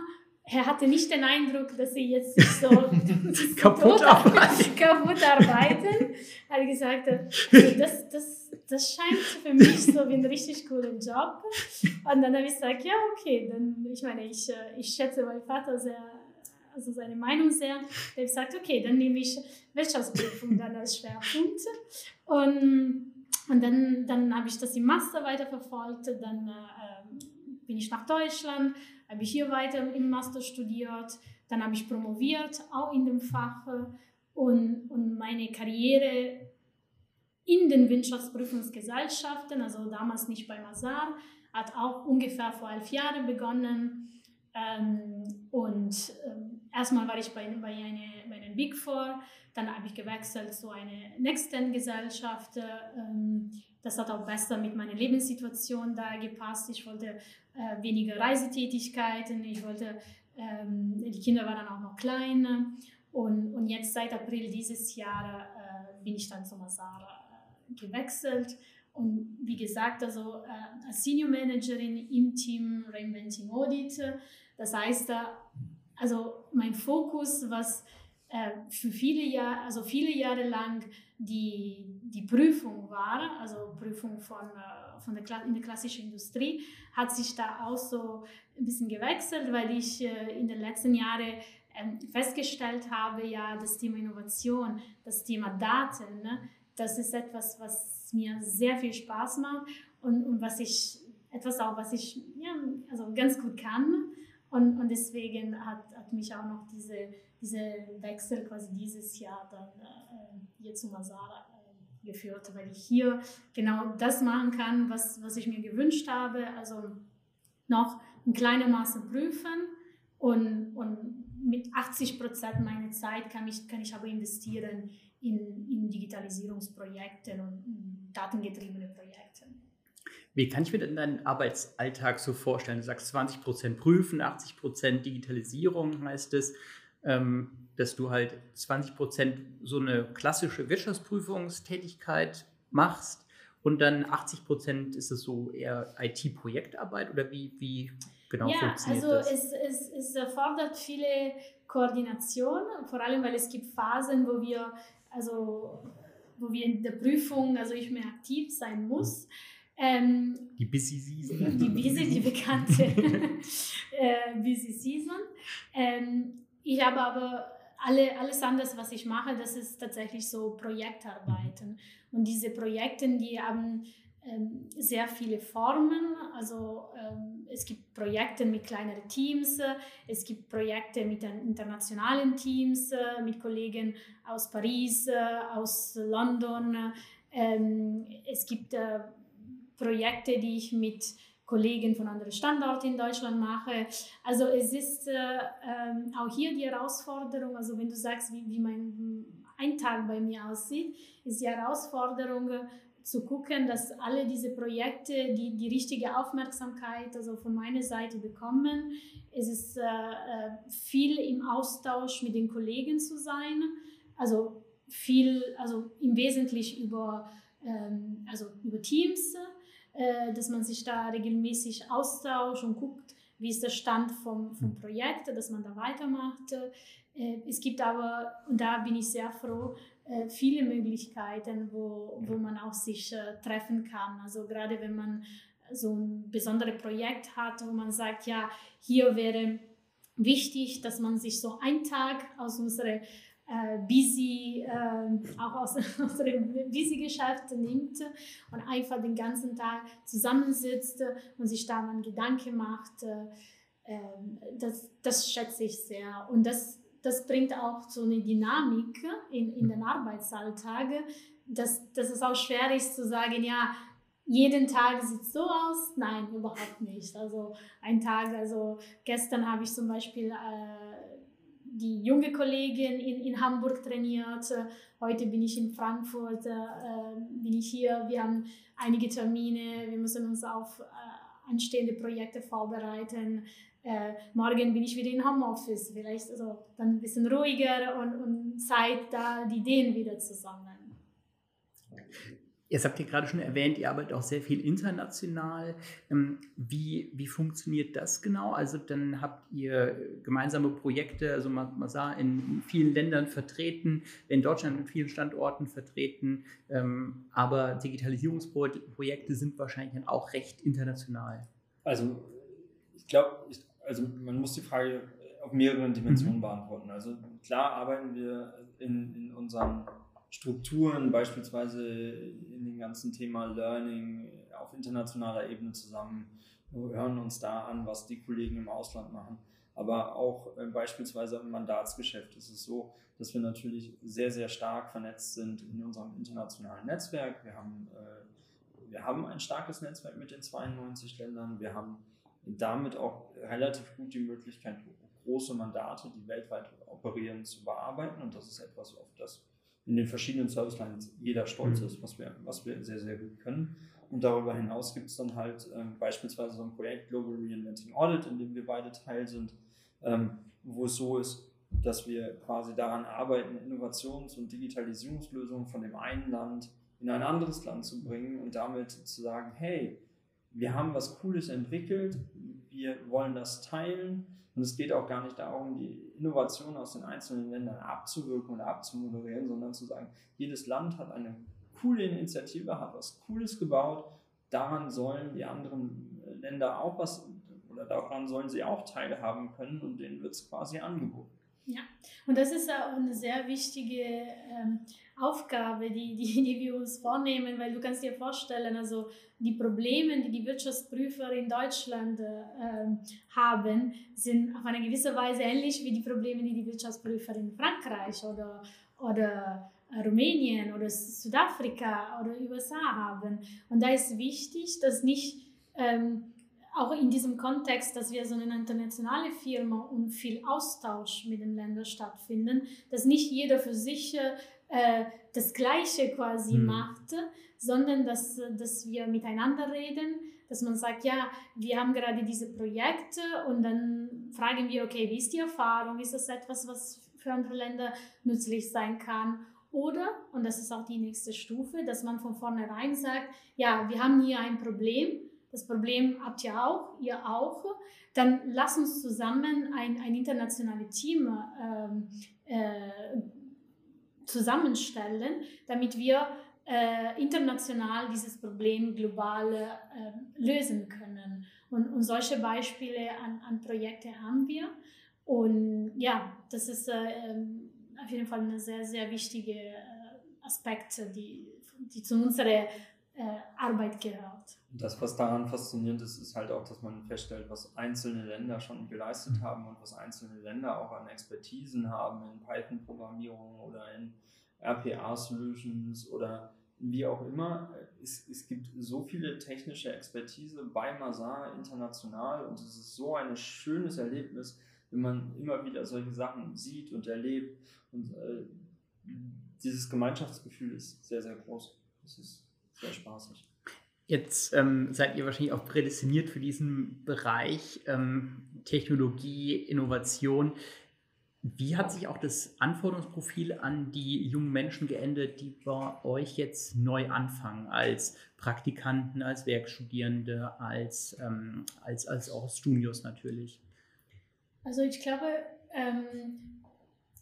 Er hatte nicht den Eindruck, dass sie jetzt so *laughs*
kaputt, arbeiten. *laughs*
kaputt arbeiten. Er hat gesagt, also das, das, das scheint für mich so wie ein richtig cooler Job. Und dann habe ich gesagt, ja, okay, dann, ich meine, ich, äh, ich schätze meinen Vater sehr also seine Meinung sehr. Der hat gesagt, okay, dann nehme ich Wirtschaftsprüfung dann als Schwerpunkt. Und, und dann, dann habe ich das im Master weiterverfolgt. Dann äh, bin ich nach Deutschland, habe ich hier weiter im Master studiert. Dann habe ich promoviert, auch in dem Fach. Und, und meine Karriere in den Wirtschaftsprüfungsgesellschaften, also damals nicht bei Mazar, hat auch ungefähr vor elf Jahren begonnen. Ähm, und ähm, erstmal war ich bei, bei, eine, bei den Big Four, dann habe ich gewechselt zu einer Next-Gen-Gesellschaft. Ähm, das hat auch besser mit meiner Lebenssituation da gepasst. Ich wollte äh, weniger Reisetätigkeiten, ich wollte, ähm, die Kinder waren dann auch noch klein. Und, und jetzt seit April dieses Jahr äh, bin ich dann zu Masara äh, gewechselt. Und wie gesagt, also äh, als Senior Managerin im Team Reinventing Audit. Das heißt, also mein Fokus, was äh, für viele Jahre, also viele Jahre lang die, die Prüfung war, also Prüfung von, äh, von der, in der klassischen Industrie, hat sich da auch so ein bisschen gewechselt, weil ich äh, in den letzten Jahren ähm, festgestellt habe, ja, das Thema Innovation, das Thema Daten, ne, das ist etwas, was mir sehr viel Spaß macht und, und was ich, etwas auch, was ich ja, also ganz gut kann. Und, und deswegen hat, hat mich auch noch diese, diese Wechsel quasi dieses Jahr dann äh, hier zu Masara äh, geführt, weil ich hier genau das machen kann, was, was ich mir gewünscht habe. Also noch in kleinem Maße prüfen und, und mit 80 Prozent meiner Zeit kann ich, kann ich aber investieren in, in Digitalisierungsprojekte und datengetriebene Projekte.
Wie kann ich mir denn deinen Arbeitsalltag so vorstellen? Du sagst 20% Prüfen, 80% Digitalisierung heißt es, ähm, dass du halt 20% so eine klassische Wirtschaftsprüfungstätigkeit machst und dann 80% ist es so eher IT-Projektarbeit oder wie, wie genau
ja,
funktioniert
also
das?
Es, es, es erfordert viele Koordination, vor allem weil es gibt Phasen, wo wir, also, wo wir in der Prüfung, also ich mehr aktiv sein muss.
Ähm, die Busy Season.
Die Busy, die bekannte *laughs* äh, Busy Season. Ähm, ich habe aber alle, alles anders, was ich mache, das ist tatsächlich so Projektarbeiten. Und diese Projekte, die haben ähm, sehr viele Formen. Also ähm, es gibt Projekte mit kleineren Teams, es gibt Projekte mit internationalen Teams, mit Kollegen aus Paris, äh, aus London. Ähm, es gibt äh, Projekte, die ich mit Kollegen von anderen Standorten in Deutschland mache. Also es ist äh, äh, auch hier die Herausforderung, also wenn du sagst, wie, wie mein ein Tag bei mir aussieht, ist die Herausforderung äh, zu gucken, dass alle diese Projekte die, die richtige Aufmerksamkeit also von meiner Seite bekommen. Es ist äh, äh viel im Austausch mit den Kollegen zu sein, also viel, also im Wesentlichen über, ähm, also über Teams äh, dass man sich da regelmäßig austauscht und guckt, wie ist der Stand vom, vom hm. Projekt, dass man da weitermacht. Äh, es gibt aber, und da bin ich sehr froh, äh, viele Möglichkeiten, wo, wo man auch sich treffen kann. Also gerade wenn man so ein besonderes Projekt hat, wo man sagt, ja, hier wäre wichtig, dass man sich so einen Tag aus unserer äh, busy, äh, auch aus, *laughs* aus dem Busy-Geschäft nimmt und einfach den ganzen Tag zusammensitzt und sich da mal Gedanken macht. Äh, das, das schätze ich sehr. Und das, das bringt auch so eine Dynamik in, in den Arbeitsalltag, dass, dass es auch schwer ist zu sagen, ja, jeden Tag sieht es so aus. Nein, überhaupt nicht. Also ein Tag, also gestern habe ich zum Beispiel äh, die junge Kollegin in, in Hamburg trainiert. Heute bin ich in Frankfurt, äh, bin ich hier. Wir haben einige Termine. Wir müssen uns auf äh, anstehende Projekte vorbereiten. Äh, morgen bin ich wieder in Homeoffice. Vielleicht also dann ein bisschen ruhiger und, und Zeit, da die Ideen wieder zu sammeln.
Jetzt habt ihr gerade schon erwähnt, ihr arbeitet auch sehr viel international. Ähm, wie, wie funktioniert das genau? Also dann habt ihr gemeinsame Projekte, also Masar in vielen Ländern vertreten, in Deutschland in vielen Standorten vertreten, ähm, aber Digitalisierungsprojekte sind wahrscheinlich dann auch recht international.
Also ich glaube, also man muss die Frage auf mehreren Dimensionen mhm. beantworten. Also klar arbeiten wir in, in unseren Strukturen, beispielsweise in dem ganzen Thema Learning auf internationaler Ebene zusammen, hören uns da an, was die Kollegen im Ausland machen. Aber auch äh, beispielsweise im Mandatsgeschäft ist es so, dass wir natürlich sehr, sehr stark vernetzt sind in unserem internationalen Netzwerk. Wir haben, äh, wir haben ein starkes Netzwerk mit den 92 Ländern. Wir haben damit auch relativ gut die Möglichkeit, große Mandate, die weltweit operieren, zu bearbeiten. Und das ist etwas, auf das in den verschiedenen Service Lines jeder stolz mhm. ist, was wir, was wir sehr, sehr gut können. Und darüber hinaus gibt es dann halt ähm, beispielsweise so ein Projekt Global Reinventing Audit, in dem wir beide Teil sind, ähm, wo es so ist, dass wir quasi daran arbeiten, Innovations- und Digitalisierungslösungen von dem einen Land in ein anderes Land zu bringen und damit zu sagen, hey, wir haben was Cooles entwickelt, wir wollen das teilen und es geht auch gar nicht darum, die Innovation aus den einzelnen Ländern abzuwirken oder abzumoderieren, sondern zu sagen, jedes Land hat eine coole Initiative, hat was Cooles gebaut, daran sollen die anderen Länder auch was oder daran sollen sie auch teilhaben können und denen wird es quasi angeboten.
Ja, und das ist auch eine sehr wichtige ähm, Aufgabe, die, die, *laughs* die wir uns vornehmen, weil du kannst dir vorstellen, also die Probleme, die die Wirtschaftsprüfer in Deutschland äh, haben, sind auf eine gewisse Weise ähnlich wie die Probleme, die die Wirtschaftsprüfer in Frankreich oder, oder Rumänien oder Südafrika oder USA haben. Und da ist wichtig, dass nicht ähm, auch in diesem Kontext, dass wir so eine internationale Firma und viel Austausch mit den Ländern stattfinden, dass nicht jeder für sich äh, das Gleiche quasi mhm. macht, sondern dass, dass wir miteinander reden, dass man sagt, ja, wir haben gerade diese Projekte und dann fragen wir, okay, wie ist die Erfahrung? Ist das etwas, was für andere Länder nützlich sein kann? Oder, und das ist auch die nächste Stufe, dass man von vornherein sagt, ja, wir haben hier ein Problem, das Problem habt ihr auch, ihr auch, dann lass uns zusammen ein, ein internationales Team ähm, äh, zusammenstellen, damit wir äh, international dieses Problem global äh, lösen können. Und, und, solche Beispiele an, an Projekte haben wir. Und ja, das ist äh, ähm, auf jeden Fall ein sehr, sehr wichtiger äh, Aspekt, die, die zu unserer Arbeit gehört.
Das, was daran faszinierend ist, ist halt auch, dass man feststellt, was einzelne Länder schon geleistet haben und was einzelne Länder auch an Expertisen haben in Python-Programmierung oder in RPA-Solutions oder wie auch immer. Es, es gibt so viele technische Expertise bei Masar international und es ist so ein schönes Erlebnis, wenn man immer wieder solche Sachen sieht und erlebt. Und äh, dieses Gemeinschaftsgefühl ist sehr, sehr groß. Das ist sehr spaßig.
Jetzt ähm, seid ihr wahrscheinlich auch prädestiniert für diesen Bereich ähm, Technologie, Innovation. Wie hat sich auch das Anforderungsprofil an die jungen Menschen geändert, die bei euch jetzt neu anfangen, als Praktikanten, als Werkstudierende, als, ähm, als, als auch Studios natürlich?
Also ich glaube, ähm,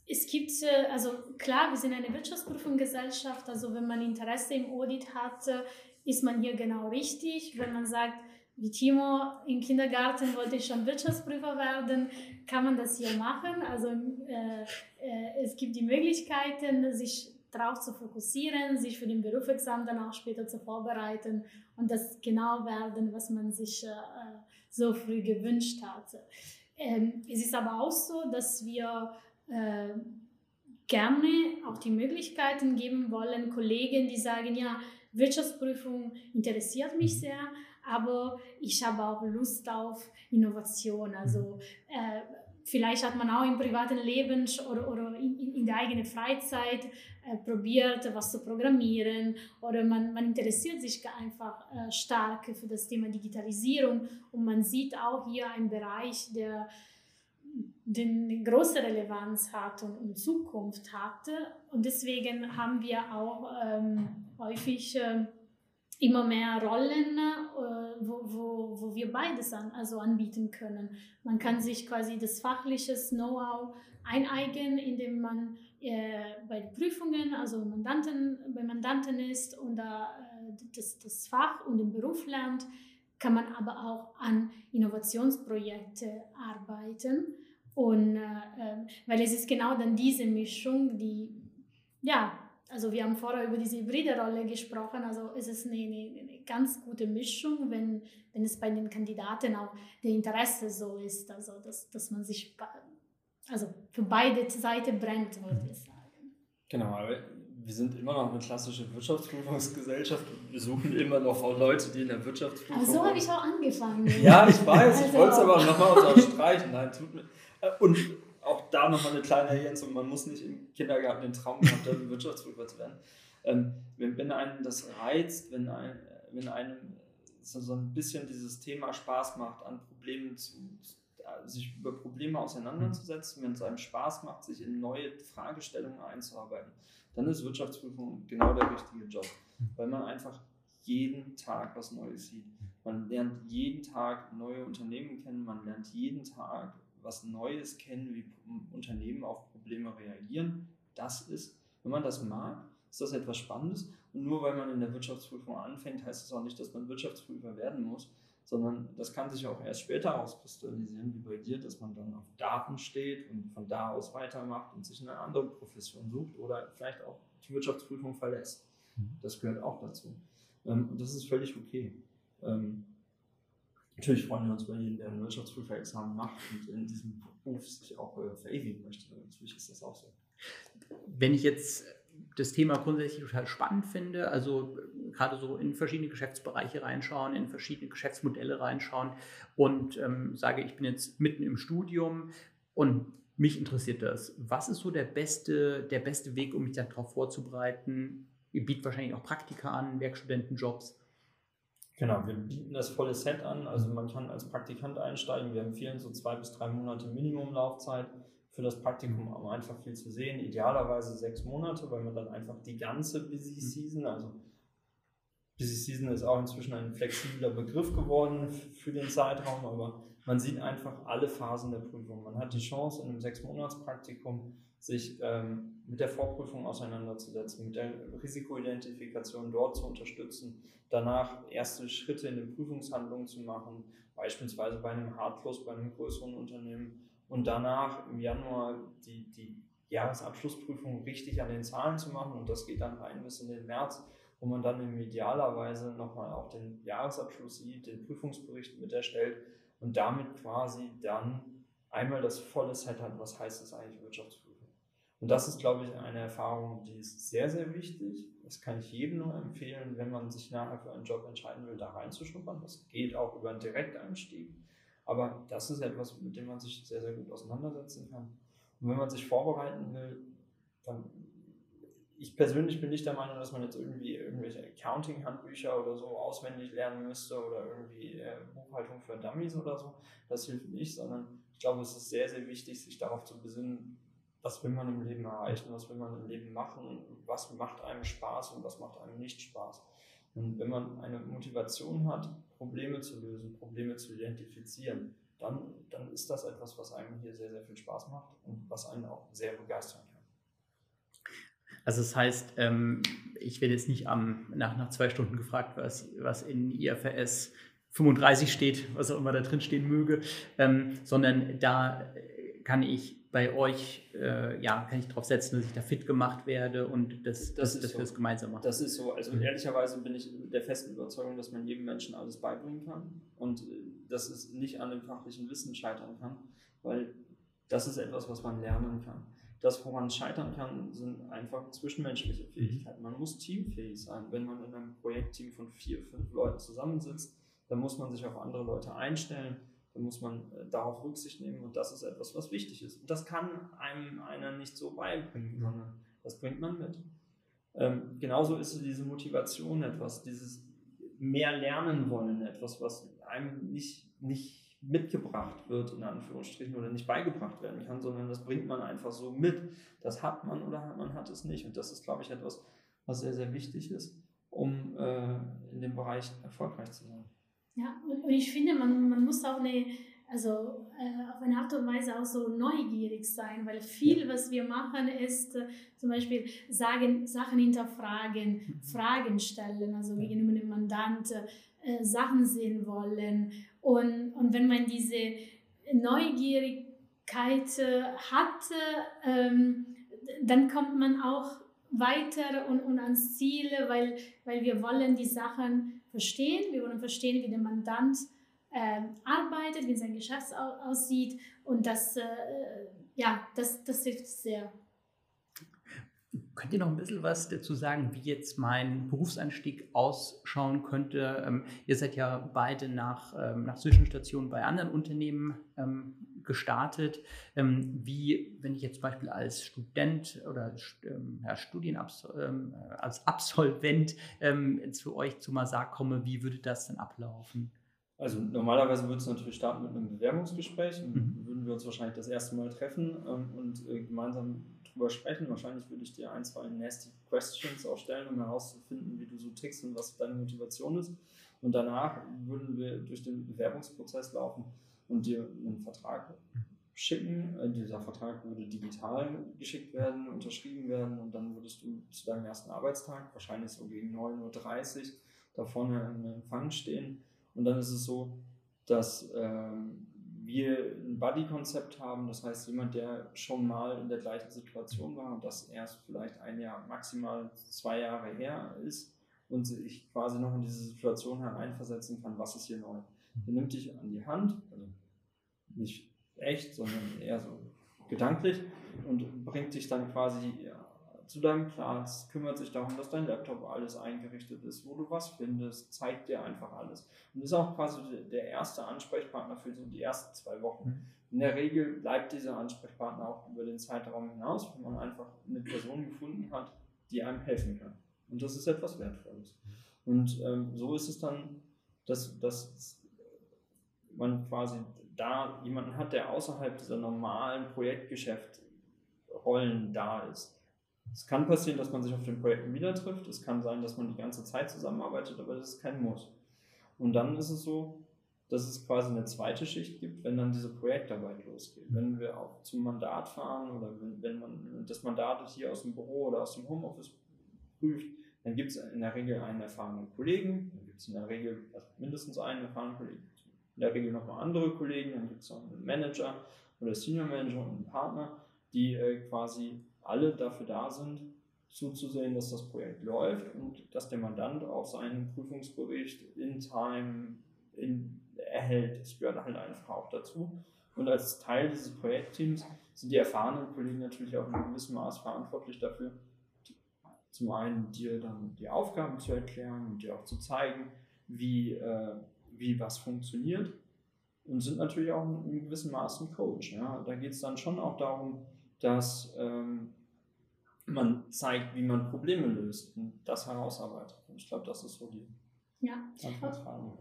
es gibt, äh, also klar, wir sind eine Wirtschaftsprüfungsgesellschaft, also wenn man Interesse im Audit hat, äh, ist man hier genau richtig. Wenn man sagt, wie Timo im Kindergarten wollte ich schon Wirtschaftsprüfer werden, kann man das hier machen. Also äh, äh, es gibt die Möglichkeiten, sich darauf zu fokussieren, sich für den Berufsexamen dann auch später zu vorbereiten und das genau werden, was man sich äh, so früh gewünscht hat. Ähm, es ist aber auch so, dass wir äh, gerne auch die Möglichkeiten geben wollen, Kollegen, die sagen, ja, Wirtschaftsprüfung interessiert mich sehr, aber ich habe auch Lust auf Innovation. Also äh, vielleicht hat man auch im privaten Leben oder, oder in, in der eigenen Freizeit äh, probiert, was zu programmieren oder man, man interessiert sich einfach äh, stark für das Thema Digitalisierung. Und man sieht auch hier einen Bereich, der eine große Relevanz hat und, und, Zukunft hatte. Und deswegen haben wir auch ähm, häufig äh, immer mehr Rollen, äh, wo, wo, wo wir beides an, also anbieten können. Man kann sich quasi das fachliche Know-how eineignen, indem man äh, bei Prüfungen, also Mandanten, bei Mandanten ist und äh, das, das Fach und den Beruf lernt, kann man aber auch an Innovationsprojekten arbeiten. Und äh, ähm, weil es ist genau dann diese Mischung, die ja also wir haben vorher über diese hybride Rolle gesprochen, also es ist eine, eine, eine, ganz gute Mischung, wenn, wenn es bei den Kandidaten auch der Interesse so ist, also dass, dass man sich also für beide Seiten brennt, würde ich sagen.
Genau, aber wir sind immer noch eine klassische Wirtschaftsprüfungsgesellschaft wir suchen immer noch Leute, die in der Wirtschaftsprüfung.
Aber so habe ich auch angefangen.
Ja, ich weiß, also ich wollte es aber nochmal unterstreichen. Nein, tut mir. Äh, und auch da nochmal eine kleine Ergänzung. Man muss nicht im Kindergarten den Traum haben, Wirtschaftsprüfer zu werden. Ähm, wenn, wenn einem das reizt, wenn, ein, wenn einem so, so ein bisschen dieses Thema Spaß macht, an Problemen zu, sich über Probleme auseinanderzusetzen, wenn es einem Spaß macht, sich in neue Fragestellungen einzuarbeiten, dann ist Wirtschaftsprüfung genau der richtige Job, weil man einfach jeden Tag was Neues sieht. Man lernt jeden Tag neue Unternehmen kennen, man lernt jeden Tag was Neues kennen, wie Unternehmen auf Probleme reagieren. Das ist, wenn man das mag, ist das etwas Spannendes. Und nur weil man in der Wirtschaftsprüfung anfängt, heißt es auch nicht, dass man Wirtschaftsprüfer werden muss, sondern das kann sich auch erst später auskristallisieren, wie bei dir, dass man dann auf Daten steht und von da aus weitermacht und sich eine andere Profession sucht oder vielleicht auch die Wirtschaftsprüfung verlässt. Mhm. Das gehört auch dazu. Ähm, und das ist völlig okay. Natürlich freuen wir uns über jeden, der ein Wirtschaftsprüferexamen macht und in diesem Beruf sich auch äh, verewigen möchte. Natürlich ist das auch so.
Wenn ich jetzt das Thema grundsätzlich total spannend finde, also äh, gerade so in verschiedene Geschäftsbereiche reinschauen, in verschiedene Geschäftsmodelle reinschauen und ähm, sage, ich bin jetzt mitten im Studium und mich interessiert das. Was ist so der beste, der beste Weg, um mich darauf vorzubereiten? Ihr bietet wahrscheinlich auch Praktika an, Werkstudentenjobs.
Genau, wir bieten das volle Set an. Also man kann als Praktikant einsteigen. Wir empfehlen so zwei bis drei Monate Minimumlaufzeit für das Praktikum, um einfach viel zu sehen. Idealerweise sechs Monate, weil man dann einfach die ganze Busy mhm. Season, also Busy Season ist auch inzwischen ein flexibler Begriff geworden für den Zeitraum, aber man sieht einfach alle Phasen der Prüfung. Man hat die Chance, in einem sechs Monats Praktikum sich ähm, mit der Vorprüfung auseinanderzusetzen, mit der Risikoidentifikation dort zu unterstützen, danach erste Schritte in den Prüfungshandlungen zu machen, beispielsweise bei einem Hardclose, bei einem größeren Unternehmen und danach im Januar die, die Jahresabschlussprüfung richtig an den Zahlen zu machen und das geht dann rein bis in den März, wo man dann im idealerweise nochmal auch den Jahresabschluss sieht, den Prüfungsbericht mit erstellt und damit quasi dann einmal das volle Set hat, was heißt es eigentlich Wirtschaftsprüfung. Und das ist, glaube ich, eine Erfahrung, die ist sehr, sehr wichtig. Das kann ich jedem nur empfehlen, wenn man sich nachher für einen Job entscheiden will, da reinzuschnuppern. Das geht auch über einen Direkteinstieg. Aber das ist etwas, mit dem man sich sehr, sehr gut auseinandersetzen kann. Und wenn man sich vorbereiten will, dann ich persönlich bin nicht der Meinung, dass man jetzt irgendwie irgendwelche Accounting-Handbücher oder so auswendig lernen müsste oder irgendwie äh, Buchhaltung für Dummies oder so. Das hilft nicht, sondern ich glaube, es ist sehr, sehr wichtig, sich darauf zu besinnen, was will man im Leben erreichen, was will man im Leben machen, was macht einem Spaß und was macht einem nicht Spaß. Und wenn man eine Motivation hat, Probleme zu lösen, Probleme zu identifizieren, dann, dann ist das etwas, was einem hier sehr, sehr viel Spaß macht und was einen auch sehr begeistern kann.
Also das heißt, ähm, ich werde jetzt nicht am, nach, nach zwei Stunden gefragt, was, was in IFRS 35 steht, was auch immer da drin stehen möge, ähm, sondern da kann ich bei euch, äh, ja, kann ich darauf setzen, dass ich da fit gemacht werde und das, das, das, das so. wir das gemeinsam machen.
Das ist so. Also mhm. ehrlicherweise bin ich der festen Überzeugung, dass man jedem Menschen alles beibringen kann und äh, dass es nicht an dem fachlichen Wissen scheitern kann, weil das ist etwas, was man lernen kann. Das, woran es scheitern kann, sind einfach zwischenmenschliche mhm. Fähigkeiten. Man muss teamfähig sein. Wenn man in einem Projektteam von vier, fünf Leuten zusammensitzt, dann muss man sich auf andere Leute einstellen dann muss man äh, darauf Rücksicht nehmen und das ist etwas, was wichtig ist. Und das kann einem einer nicht so beibringen, sondern das bringt man mit. Ähm, genauso ist diese Motivation etwas, dieses mehr lernen wollen, etwas, was einem nicht, nicht mitgebracht wird, in Anführungsstrichen, oder nicht beigebracht werden kann, sondern das bringt man einfach so mit. Das hat man oder man hat es nicht. Und das ist, glaube ich, etwas, was sehr, sehr wichtig ist, um äh, in dem Bereich erfolgreich zu sein.
Ja, und ich finde, man, man muss auch eine, also äh, auf eine Art und Weise auch so neugierig sein, weil viel, was wir machen, ist äh, zum Beispiel sagen, Sachen hinterfragen, mhm. Fragen stellen, also gegenüber dem Mandant äh, Sachen sehen wollen. Und, und wenn man diese Neugierigkeit äh, hat, ähm, dann kommt man auch weiter und, und ans Ziel, weil, weil wir wollen die Sachen verstehen. Wir wollen verstehen, wie der Mandant äh, arbeitet, wie sein Geschäft aussieht. Und das, äh, ja, das, das hilft sehr.
Könnt ihr noch ein bisschen was dazu sagen, wie jetzt mein Berufseinstieg ausschauen könnte? Ähm, ihr seid ja beide nach, ähm, nach Zwischenstationen bei anderen Unternehmen ähm, gestartet. Ähm, wie, wenn ich jetzt zum Beispiel als Student oder ähm, ja, Studienabs ähm, als Absolvent zu euch zu Masar komme, wie würde das dann ablaufen?
Also normalerweise würde es natürlich starten mit einem Bewerbungsgespräch. Mhm. Würden wir uns wahrscheinlich das erste Mal treffen und äh, gemeinsam drüber sprechen. Wahrscheinlich würde ich dir ein, zwei nasty Questions auch stellen, um herauszufinden, wie du so tickst und was deine Motivation ist. Und danach würden wir durch den Bewerbungsprozess laufen und dir einen Vertrag schicken. Äh, dieser Vertrag würde digital geschickt werden, unterschrieben werden und dann würdest du zu deinem ersten Arbeitstag, wahrscheinlich so gegen 9.30 Uhr, da vorne im Empfang stehen. Und dann ist es so, dass ähm, wir ein Buddy-Konzept haben, das heißt jemand, der schon mal in der gleichen Situation war und das erst vielleicht ein Jahr, maximal zwei Jahre her ist und sich quasi noch in diese Situation hereinversetzen kann, was ist hier neu. Der nimmt dich an die Hand, also nicht echt, sondern eher so gedanklich und bringt dich dann quasi zu deinem Platz, kümmert sich darum, dass dein Laptop alles eingerichtet ist, wo du was findest, zeigt dir einfach alles. Und ist auch quasi der erste Ansprechpartner für so die ersten zwei Wochen. Mhm. In der Regel bleibt dieser Ansprechpartner auch über den Zeitraum hinaus, wenn man einfach eine Person gefunden hat, die einem helfen kann. Und das ist etwas Wertvolles. Und ähm, so ist es dann, dass, dass man quasi da jemanden hat, der außerhalb dieser normalen Projektgeschäftrollen da ist. Es kann passieren, dass man sich auf den Projekten wieder trifft. Es kann sein, dass man die ganze Zeit zusammenarbeitet, aber das ist kein Muss. Und dann ist es so, dass es quasi eine zweite Schicht gibt, wenn dann diese Projektarbeit losgeht. Wenn wir auch zum Mandat fahren oder wenn, wenn man das Mandat hier aus dem Büro oder aus dem Homeoffice prüft, dann gibt es in der Regel einen erfahrenen Kollegen, dann gibt es in der Regel also mindestens einen erfahrenen Kollegen, in der Regel nochmal andere Kollegen, dann gibt es noch einen Manager oder Senior Manager und einen Partner, die äh, quasi alle dafür da sind, zuzusehen, dass das Projekt läuft und dass der Mandant auch seinen Prüfungsbericht in Time in, erhält. Das gehört halt einfach auch dazu. Und als Teil dieses Projektteams sind die erfahrenen Kollegen natürlich auch in gewissem Maß verantwortlich dafür, zum einen dir dann die Aufgaben zu erklären und dir auch zu zeigen, wie, äh, wie was funktioniert und sind natürlich auch in gewissem Maß ein Coach. Ja? Da geht es dann schon auch darum, dass ähm, man zeigt, wie man Probleme löst und das herausarbeitet. Und ich glaube, das ist so die
ja.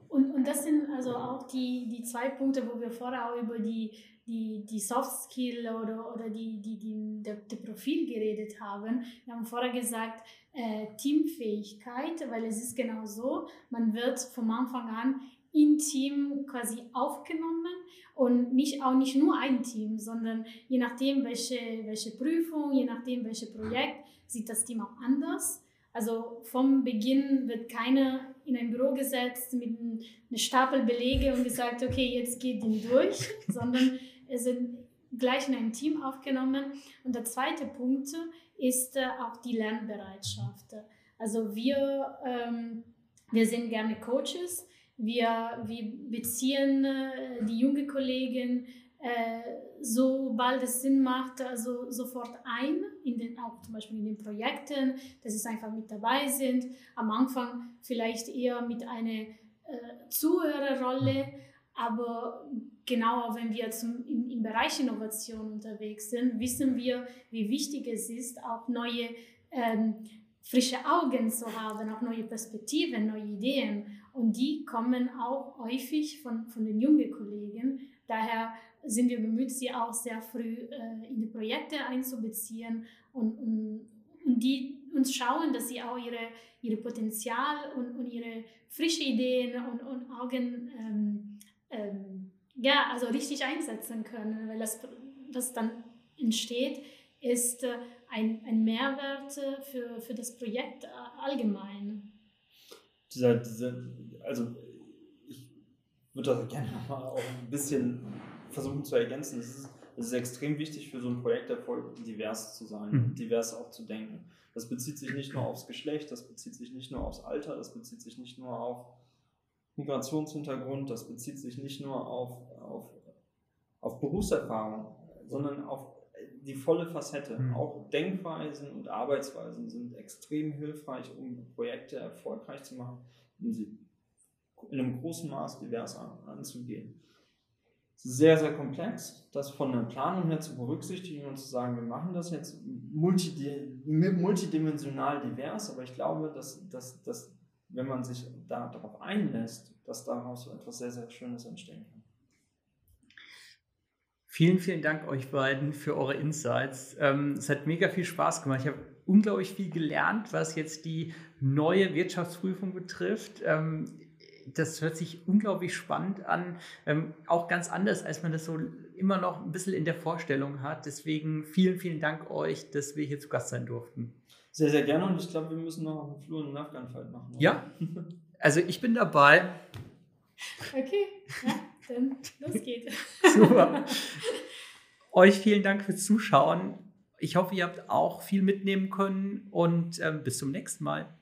Und, und das sind also auch die, die zwei Punkte, wo wir vorher auch über die, die, die Soft Skill oder, oder die, die, die, der, der Profil geredet haben. Wir haben vorher gesagt, äh, Teamfähigkeit, weil es ist genau so, man wird vom Anfang an im Team quasi aufgenommen und nicht, auch nicht nur ein Team, sondern je nachdem, welche, welche Prüfung, je nachdem, welches Projekt, sieht das Team auch anders. Also vom Beginn wird keiner in ein Büro gesetzt mit einem Stapel Belege und gesagt, okay, jetzt geht ihn durch, *laughs* sondern es sind gleich in ein Team aufgenommen. Und der zweite Punkt ist äh, auch die Lernbereitschaft. Also wir, ähm, wir sind gerne Coaches, wir, wir beziehen äh, die junge Kollegen, äh, sobald es Sinn macht, also sofort ein, in den, auch zum Beispiel in den Projekten, dass sie einfach mit dabei sind. Am Anfang vielleicht eher mit einer äh, Zuhörerrolle, aber genau wenn wir zum, im, im Bereich Innovation unterwegs sind, wissen wir, wie wichtig es ist, auch neue ähm, frische Augen zu haben, auch neue Perspektiven, neue Ideen. Und die kommen auch häufig von, von den jungen Kollegen. Daher sind wir bemüht, sie auch sehr früh äh, in die Projekte einzubeziehen und, und, und die uns schauen, dass sie auch ihre, ihre Potenzial und, und ihre frische Ideen und, und Augen ähm, ähm, ja, also richtig einsetzen können, weil das, was dann entsteht, ist äh, ein, ein Mehrwert äh, für, für das Projekt äh, allgemein.
Dieser, diese, also ich würde das gerne nochmal auch ein bisschen versuchen zu ergänzen. Es ist, es ist extrem wichtig für so ein Projekterfolg, divers zu sein, mhm. divers auch zu denken. Das bezieht sich nicht nur aufs Geschlecht, das bezieht sich nicht nur aufs Alter, das bezieht sich nicht nur auf Migrationshintergrund, das bezieht sich nicht nur auf, auf, auf Berufserfahrung, sondern auf die volle Facette. Mhm. Auch Denkweisen und Arbeitsweisen sind extrem hilfreich, um Projekte erfolgreich zu machen, um sie in einem großen Maß divers anzugehen. Sehr, sehr komplex, das von der Planung her zu berücksichtigen und zu sagen, wir machen das jetzt multidimensional divers, aber ich glaube, dass, dass, dass wenn man sich da, darauf einlässt, dass daraus etwas sehr, sehr Schönes entstehen kann.
Vielen, vielen Dank euch beiden für eure Insights. Ähm, es hat mega viel Spaß gemacht. Ich habe unglaublich viel gelernt, was jetzt die neue Wirtschaftsprüfung betrifft. Das hört sich unglaublich spannend an. Ähm, auch ganz anders, als man das so immer noch ein bisschen in der Vorstellung hat. Deswegen vielen, vielen Dank euch, dass wir hier zu Gast sein durften.
Sehr, sehr gerne und ich glaube, wir müssen noch einen Flur- und Nachgangfalt machen.
Oder? Ja, also ich bin dabei.
Okay, ja. Dann los geht's. *laughs*
Super. Euch vielen Dank fürs Zuschauen. Ich hoffe, ihr habt auch viel mitnehmen können und ähm, bis zum nächsten Mal.